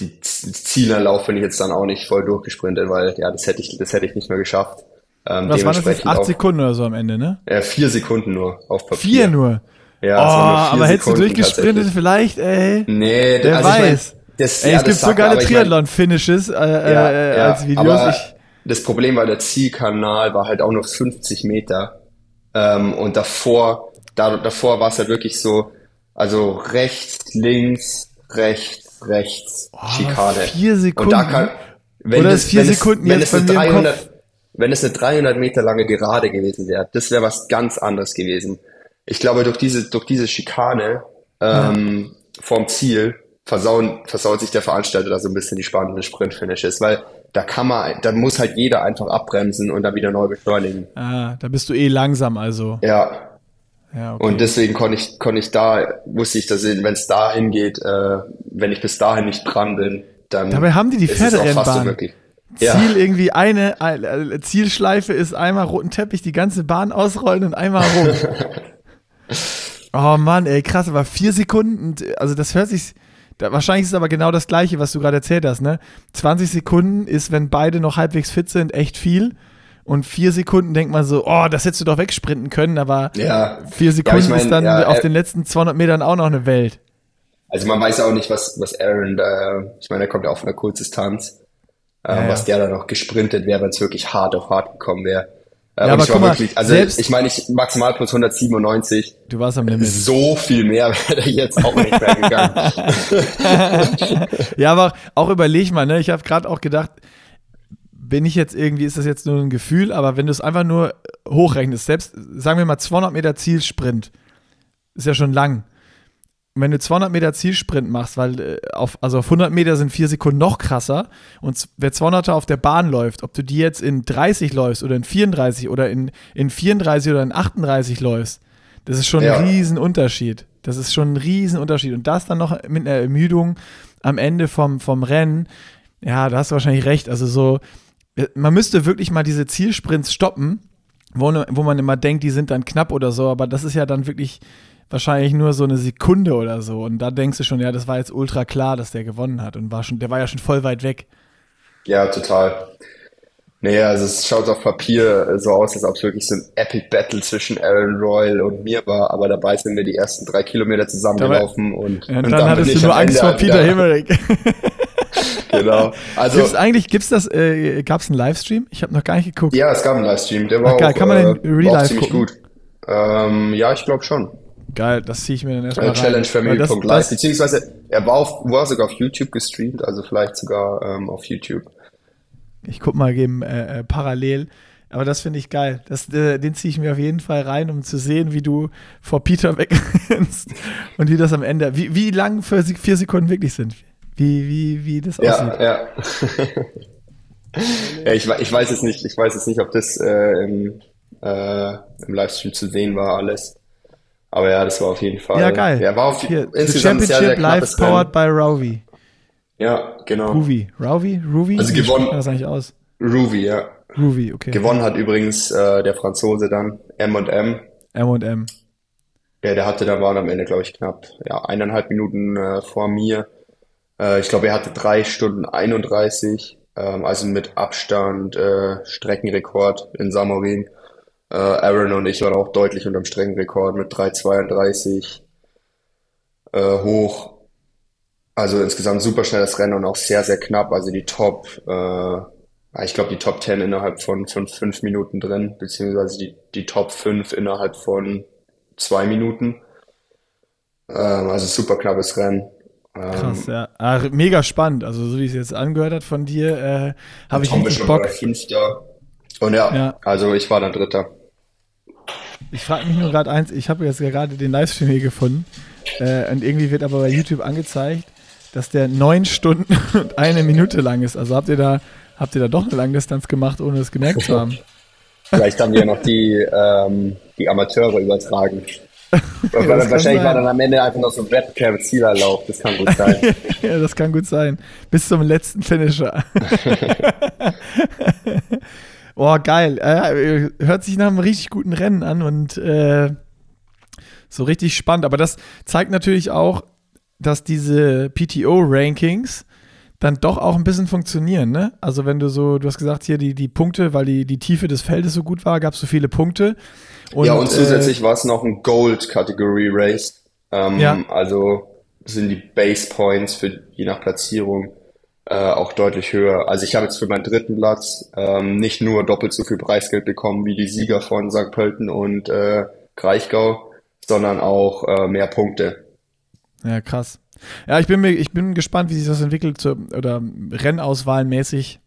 die Zielerlauf bin ich jetzt dann auch nicht voll durchgesprintet, weil ja, das hätte ich, das hätte ich nicht mehr geschafft. Ähm, Was waren das jetzt? Acht Sekunden oder so am Ende, ne? Ja, vier Sekunden nur auf Papier. Vier nur? Ja, oh, aber hättest du durchgesprintet vielleicht, ey? Nee, wer also weiß. Ich mein, das, ey, ja, es gibt so geile Triathlon-Finishes äh, ja, äh, ja, als Videos. Aber ich, das Problem war, der Zielkanal war halt auch nur 50 Meter. Ähm, und davor, da, davor war es halt wirklich so, also rechts, links, rechts, rechts, oh, Schikane. Vier Sekunden. Und da kann, wenn Oder das, vier Sekunden es, wenn es eine 300, wenn es eine 300 Meter lange Gerade gewesen wäre, das wäre was ganz anderes gewesen. Ich glaube, durch diese, durch diese Schikane ähm, ja. vom Ziel versauen, versaut sich der Veranstalter da so ein bisschen die spannenden Sprintfinishes, weil da kann man, da muss halt jeder einfach abbremsen und dann wieder neu beschleunigen. Ah, da bist du eh langsam also. Ja. Ja, okay. Und deswegen konnte ich, konnte ich da, wusste ich, dass wenn es dahin geht, äh, wenn ich bis dahin nicht dran bin, dann. Dabei haben die die Pferderennbahn. Ziel ja. irgendwie eine, eine, Zielschleife ist einmal roten Teppich, die ganze Bahn ausrollen und einmal rum. oh Mann, ey, krass, aber vier Sekunden, also das hört sich, da, wahrscheinlich ist es aber genau das Gleiche, was du gerade erzählt hast, ne? 20 Sekunden ist, wenn beide noch halbwegs fit sind, echt viel. Und vier Sekunden denkt man so, oh, das hättest du doch wegsprinten können, aber ja. vier Sekunden ja, ich mein, ist dann ja, auf den letzten 200 Metern auch noch eine Welt. Also man weiß auch nicht, was, was Aaron da, ich meine, er kommt ja auf einer Kurzdistanz, äh, was der da noch gesprintet wäre, wenn es wirklich hart auf hart gekommen wäre. Äh, ja, aber guck mal, wirklich, also selbst, ich meine, ich maximal plus 197. Du warst am Limit. So viel mehr wäre jetzt auch nicht mehr gegangen. ja, aber auch überleg mal, ne? Ich habe gerade auch gedacht, bin ich jetzt irgendwie, ist das jetzt nur ein Gefühl, aber wenn du es einfach nur hochrechnest, selbst, sagen wir mal 200 Meter Zielsprint, ist ja schon lang. Wenn du 200 Meter Zielsprint machst, weil äh, auf, also auf 100 Meter sind vier Sekunden noch krasser und wer 200er auf der Bahn läuft, ob du die jetzt in 30 läufst oder in 34 oder in, in 34 oder in 38 läufst, das ist schon ja. ein Riesenunterschied. Das ist schon ein Riesenunterschied. Und das dann noch mit einer Ermüdung am Ende vom, vom Rennen, ja, da hast du wahrscheinlich recht. Also so, man müsste wirklich mal diese Zielsprints stoppen, wo, wo man immer denkt, die sind dann knapp oder so, aber das ist ja dann wirklich wahrscheinlich nur so eine Sekunde oder so. Und da denkst du schon, ja, das war jetzt ultra klar, dass der gewonnen hat und war schon, der war ja schon voll weit weg. Ja, total. Naja, also es schaut auf Papier so aus, als ob es wirklich so ein Epic Battle zwischen Aaron Royal und mir war, aber dabei sind wir die ersten drei Kilometer zusammengelaufen und, ja, und, und dann, dann hattest du nur Angst vor Peter Himmerich. genau. Also gibt's eigentlich gibt's das äh, gab's einen Livestream? Ich habe noch gar nicht geguckt. Ja, es gab einen Livestream, der war Ach, geil. auch, kann man den äh, Real Life ziemlich gucken? gut. Ähm, ja, ich glaube schon. Geil, das ziehe ich mir dann erstmal rein. Challengefamily.live, beziehungsweise er war, auf, war sogar auf YouTube gestreamt, also vielleicht sogar ähm, auf YouTube. Ich guck mal eben äh, äh, parallel. Aber das finde ich geil. Das, äh, den ziehe ich mir auf jeden Fall rein, um zu sehen, wie du vor Peter wegrennst und wie das am Ende, wie, wie lang für vier Sekunden wirklich sind. Wie, wie, wie das ja, aussieht. Ja, ja. ich, ich weiß es nicht. Ich weiß es nicht, ob das äh, im, äh, im Livestream zu sehen war, alles. Aber ja, das war auf jeden Fall. Ja, geil. Ja, war auf Hier, The Championship sehr, sehr live powered by Rovi. Ja, genau. Ruvi. Rovi? Ruvi? Also Wie gewonnen. das eigentlich aus? Ruvi, ja. Ruvi, okay. Gewonnen hat übrigens äh, der Franzose dann, M&M. M&M. Ja, der hatte, da waren am Ende, glaube ich, knapp ja, eineinhalb Minuten äh, vor mir. Äh, ich glaube, er hatte drei Stunden 31, ähm, also mit Abstand äh, Streckenrekord in Samorin. Äh, Aaron und ich waren auch deutlich unter dem Streckenrekord mit 3,32 äh, hoch. Also insgesamt super schnelles Rennen und auch sehr, sehr knapp. Also die Top, äh, ich glaube, die Top 10 innerhalb von, von fünf Minuten drin, beziehungsweise die, die Top 5 innerhalb von zwei Minuten. Ähm, also super knappes Rennen. Ähm, Krass, ja. Ah, mega spannend. Also so wie es jetzt angehört hat von dir, äh, habe ich richtig Bock. Fünfter. Und ja, ja, also ich war dann Dritter. Ich frage mich nur gerade eins, ich habe jetzt gerade den Livestream hier gefunden äh, und irgendwie wird aber bei YouTube angezeigt, dass der neun Stunden und eine Minute lang ist. Also habt ihr da, habt ihr da doch eine Langdistanz gemacht, ohne es gemerkt zu haben? Vielleicht haben wir noch die, ähm, die Amateure übertragen. ja, wahrscheinlich war dann am Ende einfach noch so ein Webcam-Zielerlauf. Das kann gut sein. ja, das kann gut sein. Bis zum letzten Finisher. Boah, geil. Äh, hört sich nach einem richtig guten Rennen an und äh, so richtig spannend. Aber das zeigt natürlich auch, dass diese PTO-Rankings dann doch auch ein bisschen funktionieren, ne? Also wenn du so, du hast gesagt hier die, die Punkte, weil die, die Tiefe des Feldes so gut war, gab es so viele Punkte. Und, ja, und zusätzlich äh, war es noch ein Gold-Kategorie-Race. Ähm, ja. Also sind die Base Points für je nach Platzierung äh, auch deutlich höher. Also ich habe jetzt für meinen dritten Platz ähm, nicht nur doppelt so viel Preisgeld bekommen wie die Sieger von St. Pölten und äh, Kraichgau, sondern auch äh, mehr Punkte. Ja, krass. Ja, ich bin, mir, ich bin gespannt, wie sich das entwickelt so, oder Rennauswahlmäßig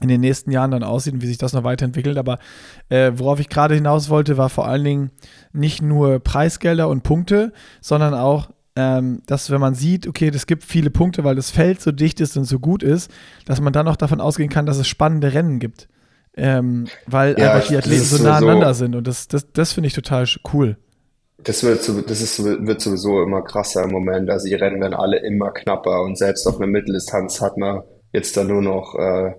in den nächsten Jahren dann aussieht und wie sich das noch weiterentwickelt. Aber äh, worauf ich gerade hinaus wollte, war vor allen Dingen nicht nur Preisgelder und Punkte, sondern auch, ähm, dass wenn man sieht, okay, es gibt viele Punkte, weil das Feld so dicht ist und so gut ist, dass man dann auch davon ausgehen kann, dass es spannende Rennen gibt. Ähm, weil ja, einfach die Athleten so nah aneinander sind und das, das, das finde ich total cool. Das wird, das ist, wird sowieso immer krasser im Moment. Also die Rennen werden alle immer knapper und selbst auf einer Mitteldistanz hat man jetzt da nur noch, äh,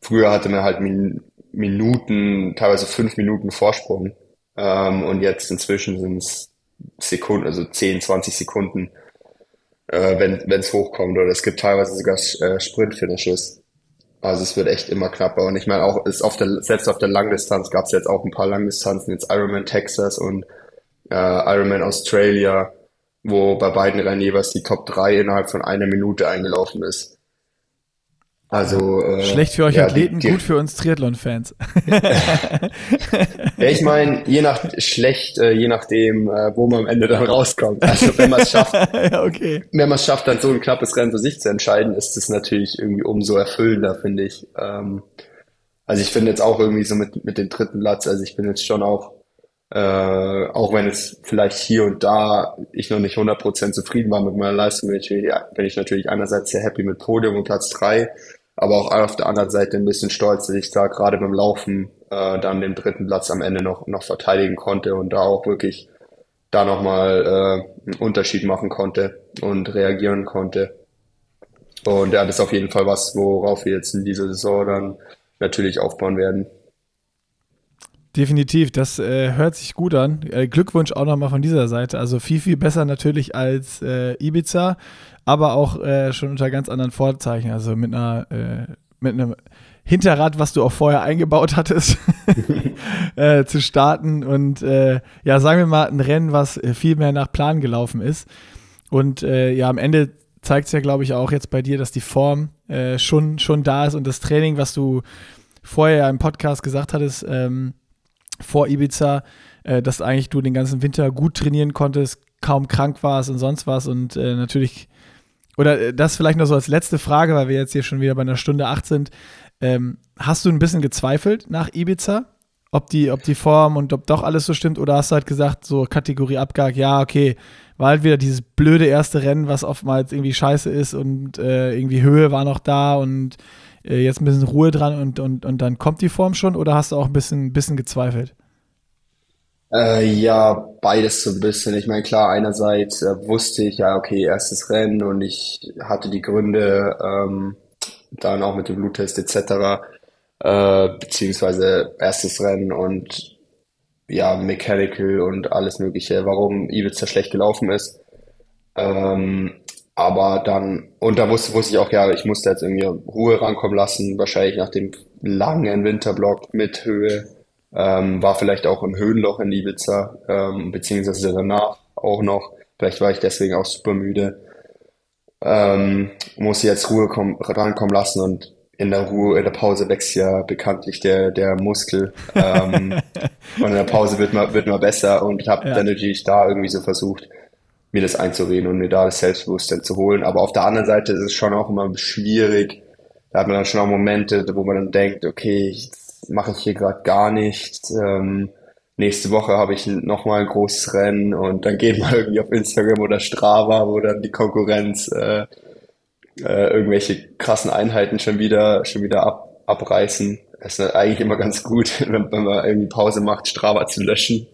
früher hatte man halt Min Minuten, teilweise fünf Minuten Vorsprung. Ähm, und jetzt inzwischen sind es Sekunden, also 10, 20 Sekunden, äh, wenn es hochkommt. Oder es gibt teilweise sogar äh, Sprint-Finishes. Also es wird echt immer knapper. Und ich meine auch, ist auf der, selbst auf der Langdistanz gab es jetzt auch ein paar Langdistanzen, jetzt Ironman Texas und äh, Ironman Australia, wo bei beiden Rennen jeweils die Top 3 innerhalb von einer Minute eingelaufen ist. Also äh, schlecht für euch ja, Athleten, die, die, gut für uns Triathlon-Fans. ja, ich meine, je nach schlecht, äh, je nachdem, äh, wo man am Ende dann rauskommt. Also wenn man es schafft, ja, okay. wenn man es schafft, dann so ein knappes Rennen für sich zu entscheiden, ist es natürlich irgendwie umso erfüllender, finde ich. Ähm, also ich finde jetzt auch irgendwie so mit mit dem dritten Platz, also ich bin jetzt schon auch äh, auch wenn es vielleicht hier und da ich noch nicht 100% zufrieden war mit meiner Leistung, bin ich, bin ich natürlich einerseits sehr happy mit Podium und Platz drei, aber auch auf der anderen Seite ein bisschen stolz, dass ich da gerade beim Laufen äh, dann den dritten Platz am Ende noch, noch verteidigen konnte und da auch wirklich da nochmal äh, einen Unterschied machen konnte und reagieren konnte. Und ja, das ist auf jeden Fall was, worauf wir jetzt in dieser Saison dann natürlich aufbauen werden. Definitiv, das äh, hört sich gut an. Äh, Glückwunsch auch nochmal von dieser Seite. Also viel, viel besser natürlich als äh, Ibiza, aber auch äh, schon unter ganz anderen Vorzeichen. Also mit einer, äh, mit einem Hinterrad, was du auch vorher eingebaut hattest, äh, zu starten. Und ja, sagen wir mal, ein Rennen, was viel mehr nach Plan gelaufen ist. Und ja, am Ende zeigt es ja, glaube ich, auch jetzt bei dir, dass die Form schon, schon da ist und das Training, was du vorher ja im Podcast gesagt hattest, ähm, vor Ibiza, äh, dass eigentlich du den ganzen Winter gut trainieren konntest, kaum krank warst und sonst was und äh, natürlich, oder äh, das vielleicht noch so als letzte Frage, weil wir jetzt hier schon wieder bei einer Stunde acht sind. Ähm, hast du ein bisschen gezweifelt nach Ibiza? Ob die, ob die Form und ob doch alles so stimmt oder hast du halt gesagt, so Kategorie Abgag, ja, okay, war halt wieder dieses blöde erste Rennen, was oftmals irgendwie scheiße ist und äh, irgendwie Höhe war noch da und äh, jetzt ein bisschen Ruhe dran und, und, und dann kommt die Form schon oder hast du auch ein bisschen, bisschen gezweifelt? Äh, ja, beides so ein bisschen. Ich meine, klar, einerseits äh, wusste ich ja, okay, erstes Rennen und ich hatte die Gründe, ähm, dann auch mit dem Bluttest etc., äh, beziehungsweise erstes Rennen und ja, Mechanical und alles Mögliche, warum Ibiza schlecht gelaufen ist. Ähm, aber dann, und da wusste, wusste ich auch, ja, ich musste jetzt irgendwie Ruhe rankommen lassen, wahrscheinlich nach dem langen Winterblock mit Höhe. Ähm, war vielleicht auch im Höhenloch in Ibiza, ähm, beziehungsweise danach auch noch. Vielleicht war ich deswegen auch super müde. Ähm, musste jetzt Ruhe kommen, rankommen lassen und in der Ruhe, in der Pause wächst ja bekanntlich der, der Muskel. Ähm, und in der Pause wird man, wird man besser und habe ja. dann natürlich da irgendwie so versucht, mir das einzureden und mir da das Selbstbewusstsein zu holen. Aber auf der anderen Seite ist es schon auch immer schwierig. Da hat man dann schon auch Momente, wo man dann denkt, okay, mache ich hier gerade gar nichts. Ähm, nächste Woche habe ich nochmal ein großes Rennen und dann geht mal irgendwie auf Instagram oder Strava, wo dann die Konkurrenz äh, äh, irgendwelche krassen Einheiten schon wieder schon wieder ab, abreißen. Es ist eigentlich immer ganz gut, wenn, wenn man irgendwie Pause macht, Strava zu löschen.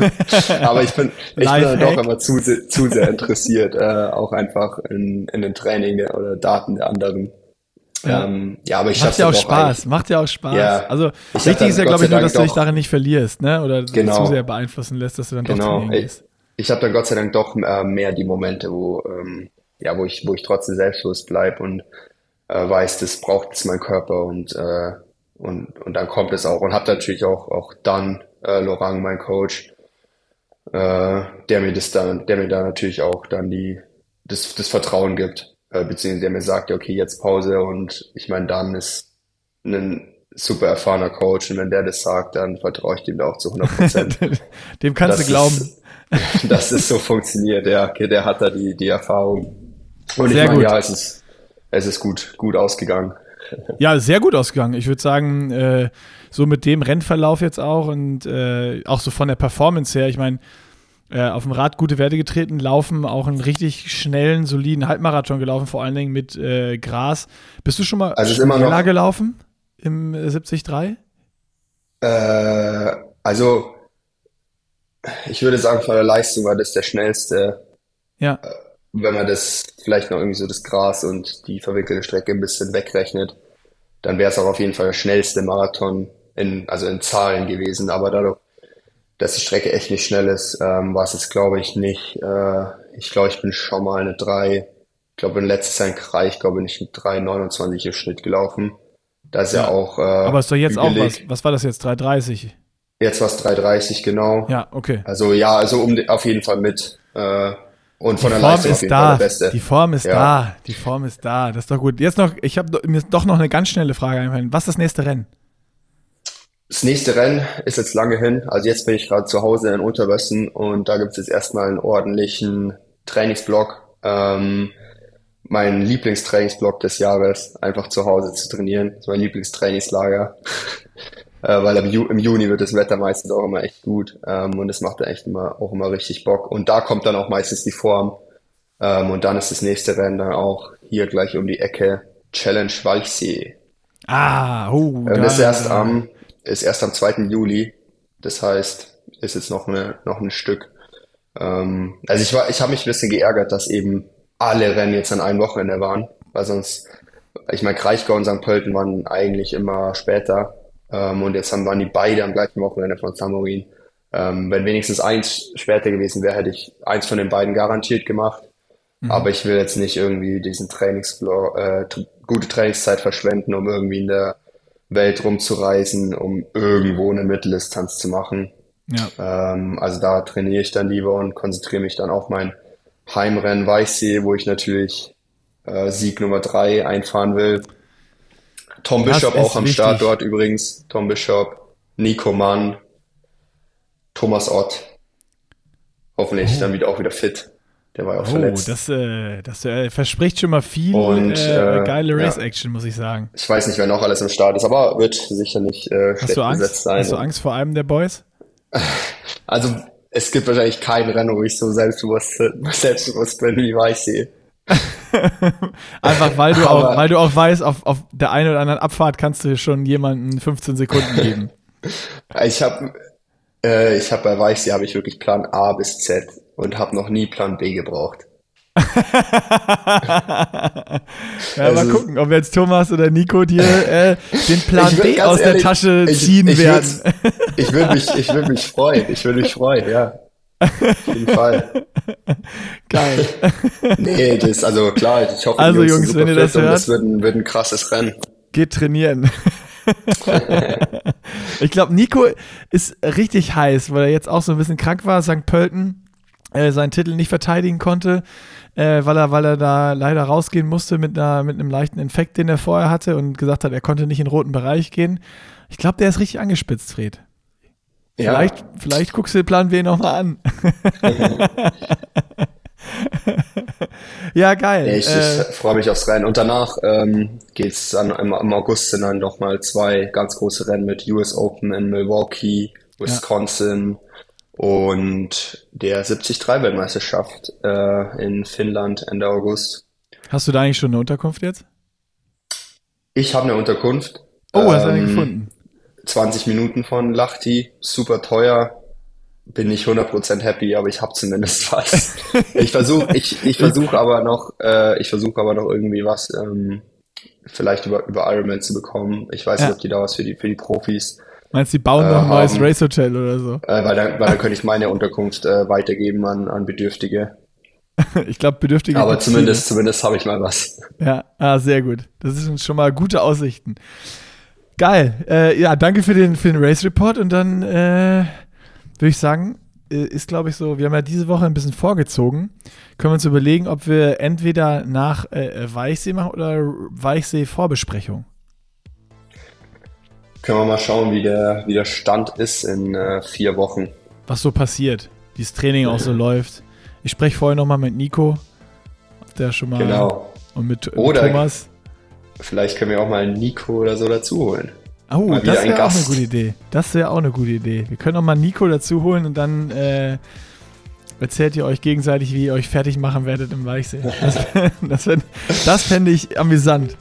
Aber ich bin, ich bin dann doch immer zu, zu sehr interessiert, äh, auch einfach in, in den Training oder Daten der anderen. Ja. Ähm, ja, aber ich macht ja auch Spaß, macht ja auch Spaß. Ja, also wichtig ist ja, glaube ich, nur, dass du dich darin nicht verlierst, ne? Oder genau, zu sehr beeinflussen lässt, dass du dann genau. doch Ich, ich habe dann Gott sei Dank doch äh, mehr die Momente, wo ähm, ja, wo ich, wo ich trotzdem selbstbewusst bleib und äh, weiß, das braucht es mein Körper und äh, und und dann kommt es auch und habe natürlich auch auch dann äh, Lorang, mein Coach, äh, der mir das dann, der mir da natürlich auch dann die das das Vertrauen gibt äh, beziehungsweise der mir sagt, ja, okay, jetzt Pause und ich meine, dann ist ein super erfahrener Coach und wenn der das sagt, dann vertraue ich dem da auch zu 100 Prozent. dem kannst du glauben. Ist, dass es so funktioniert, ja, okay, der hat da die, die Erfahrung. Und sehr ich meine, ja, es ist, es ist gut, gut ausgegangen. Ja, sehr gut ausgegangen. Ich würde sagen, äh, so mit dem Rennverlauf jetzt auch und äh, auch so von der Performance her, ich meine, äh, auf dem Rad gute Werte getreten, laufen, auch einen richtig schnellen, soliden Halbmarathon gelaufen, vor allen Dingen mit äh, Gras. Bist du schon mal also schneller gelaufen im 73? Äh, also ich würde sagen, von der Leistung war das der schnellste. Ja. Äh, wenn man das vielleicht noch irgendwie so das Gras und die verwickelte Strecke ein bisschen wegrechnet, dann wäre es auch auf jeden Fall der schnellste Marathon in, also in Zahlen gewesen. Aber dadurch, dass die Strecke echt nicht schnell ist, ähm, war es jetzt, glaube ich, nicht. Äh, ich glaube, ich bin schon mal eine 3, ich glaube, in letzter Zeit Kreis, ich glaube, bin ich eine 3,29 im Schnitt gelaufen. Das ist ja, ja auch. Äh, Aber ist doch jetzt hügelig. auch was, was war das jetzt? 3,30? Jetzt war es 3,30, genau. Ja, okay. Also ja, also um auf jeden Fall mit. Äh, und von die der Form Leistung ist auf jeden da. Fall der Beste. Die Form ist ja. da. Die Form ist da. Das ist doch gut. Jetzt noch, ich habe mir doch noch eine ganz schnelle Frage eingefallen. Was ist das nächste Rennen? Das nächste Rennen ist jetzt lange hin. Also jetzt bin ich gerade zu Hause in Unterwössen und da gibt es jetzt erstmal einen ordentlichen Trainingsblock. Ähm, mein Lieblingstrainingsblock des Jahres, einfach zu Hause zu trainieren. Das ist mein Lieblingstrainingslager. äh, weil im, Ju im, Juni wird das Wetter meistens auch immer echt gut ähm, und es macht echt immer, auch immer richtig Bock. Und da kommt dann auch meistens die Form. Ähm, und dann ist das nächste Rennen dann auch hier gleich um die Ecke Challenge Walchsee. Ah, oh, und das ist erst am ist erst am 2. Juli. Das heißt, ist jetzt noch, eine, noch ein Stück. Ähm, also ich war, ich habe mich ein bisschen geärgert, dass eben alle Rennen jetzt an einem Wochenende waren, weil sonst, ich meine, Kraichgau und St. Pölten waren eigentlich immer später. Ähm, und jetzt haben, waren die beide am gleichen Wochenende von Samorin. Ähm, wenn wenigstens eins später gewesen wäre, hätte ich eins von den beiden garantiert gemacht. Mhm. Aber ich will jetzt nicht irgendwie diesen Trainingsblock, äh, gute Trainingszeit verschwenden, um irgendwie in der Welt rumzureisen, um irgendwo eine Mitteldistanz zu machen. Ja. Ähm, also da trainiere ich dann lieber und konzentriere mich dann auf mein Heimrennen Weichsee, wo ich natürlich äh, Sieg Nummer drei einfahren will. Tom das Bishop auch am wichtig. Start dort übrigens. Tom Bishop, Nico Mann, Thomas Ott. Hoffentlich oh. dann wieder auch wieder fit. Der war ja auch oh, verletzt. Das, äh, das äh, verspricht schon mal viel und, äh, äh geile Race-Action, ja. muss ich sagen. Ich weiß nicht, wer noch alles im Start ist, aber wird sicher nicht äh, Hast du Angst? sein. Hast du Angst vor einem der Boys? Also, es gibt wahrscheinlich kein Rennen, wo ich so selbstbewusst, selbstbewusst bin, wie Weichsee. Einfach weil du auch, weil du auch weißt, auf, auf der einen oder anderen Abfahrt kannst du schon jemanden 15 Sekunden geben. ich habe äh, ich habe bei Weichsee habe ich wirklich Plan A bis Z und habe noch nie Plan B gebraucht. ja, also, mal gucken, ob jetzt Thomas oder Nico dir äh, den Plan B aus ehrlich, der Tasche ziehen ich, ich werden. ich würde mich, ich würde mich freuen. Ich würde mich freuen, ja. Auf jeden Fall. Geil. Nee, das, also klar, ich hoffe, also, Jungs, Jungs wenn ihr das hört, das wird ein, wird ein krasses Rennen. Geht trainieren. ich glaube, Nico ist richtig heiß, weil er jetzt auch so ein bisschen krank war, St. Pölten äh, seinen Titel nicht verteidigen konnte, äh, weil, er, weil er da leider rausgehen musste mit, einer, mit einem leichten Infekt, den er vorher hatte und gesagt hat, er konnte nicht in den roten Bereich gehen. Ich glaube, der ist richtig angespitzt, Fred. Ja. Vielleicht, vielleicht guckst du den Plan B nochmal an. Ja, geil. Ich, Äh, ich freue mich aufs Rennen. Und danach ähm, geht's dann im, im August sind dann noch mal zwei ganz große Rennen mit US Open in Milwaukee, Wisconsin und der 73-Weltmeisterschaft äh, in Finnland Ende August. hast du da eigentlich schon eine Unterkunft jetzt? Ich habe eine Unterkunft. Oh, hast du eine Ähm, gefunden? 20 Minuten von Lahti, super teuer. Bin nicht 100% happy, aber ich habe zumindest was. Ich versuche ich, ich versuch aber noch, äh, ich versuche aber noch irgendwie was ähm, vielleicht über, über Ironman zu bekommen. Ich weiß Ja. nicht, ob die da was für die, für die Profis, Meinst du, die bauen äh, noch ein neues haben- Racehotel oder so? äh, weil dann, weil dann könnte ich meine Unterkunft äh, weitergeben an, an Bedürftige. Ich glaube, Bedürftige. Aber zumindest, zumindest habe ich mal was. Ja, ah, sehr gut. Das sind schon mal gute Aussichten. Geil. Äh, ja, danke für den, für den Race Report und dann äh, würde ich sagen, äh, ist glaube ich so, wir haben ja diese Woche ein bisschen vorgezogen. Können wir uns überlegen, ob wir entweder nach äh, Weichsee machen oder Weichsee Vorbesprechung. Können wir mal schauen, wie der, wie der Stand ist in äh, vier Wochen. was so passiert, wie das Training auch so läuft. Ich spreche vorher nochmal mit Nico, der schon mal Genau. und mit, mit Oder- Thomas. Vielleicht können wir auch mal Nico oder so dazu holen. Oh, mal das wäre auch eine gute Idee. Das wäre auch eine gute Idee. Wir können auch mal Nico dazu holen und dann äh, erzählt ihr euch gegenseitig, wie ihr euch fertig machen werdet im Weichsee. Das, das, das fände ich amüsant.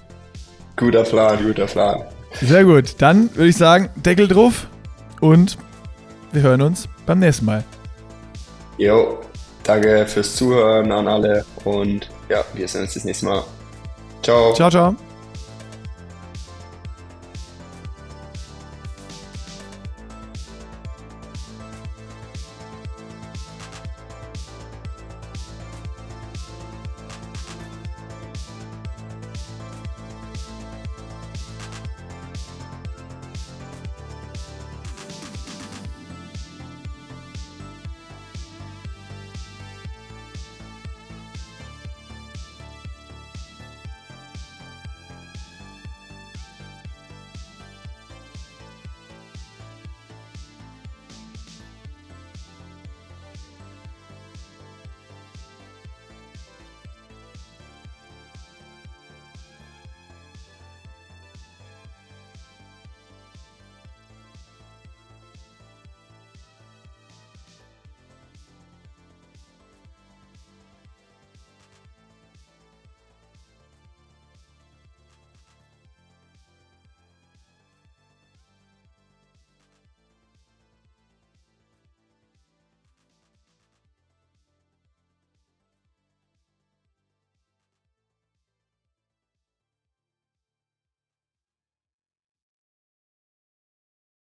Guter Plan, guter Plan. Sehr gut. Dann würde ich sagen, Deckel drauf und wir hören uns beim nächsten Mal. Jo, danke fürs Zuhören an alle und ja, wir sehen uns das nächste Mal. Ciao. Ciao, ciao.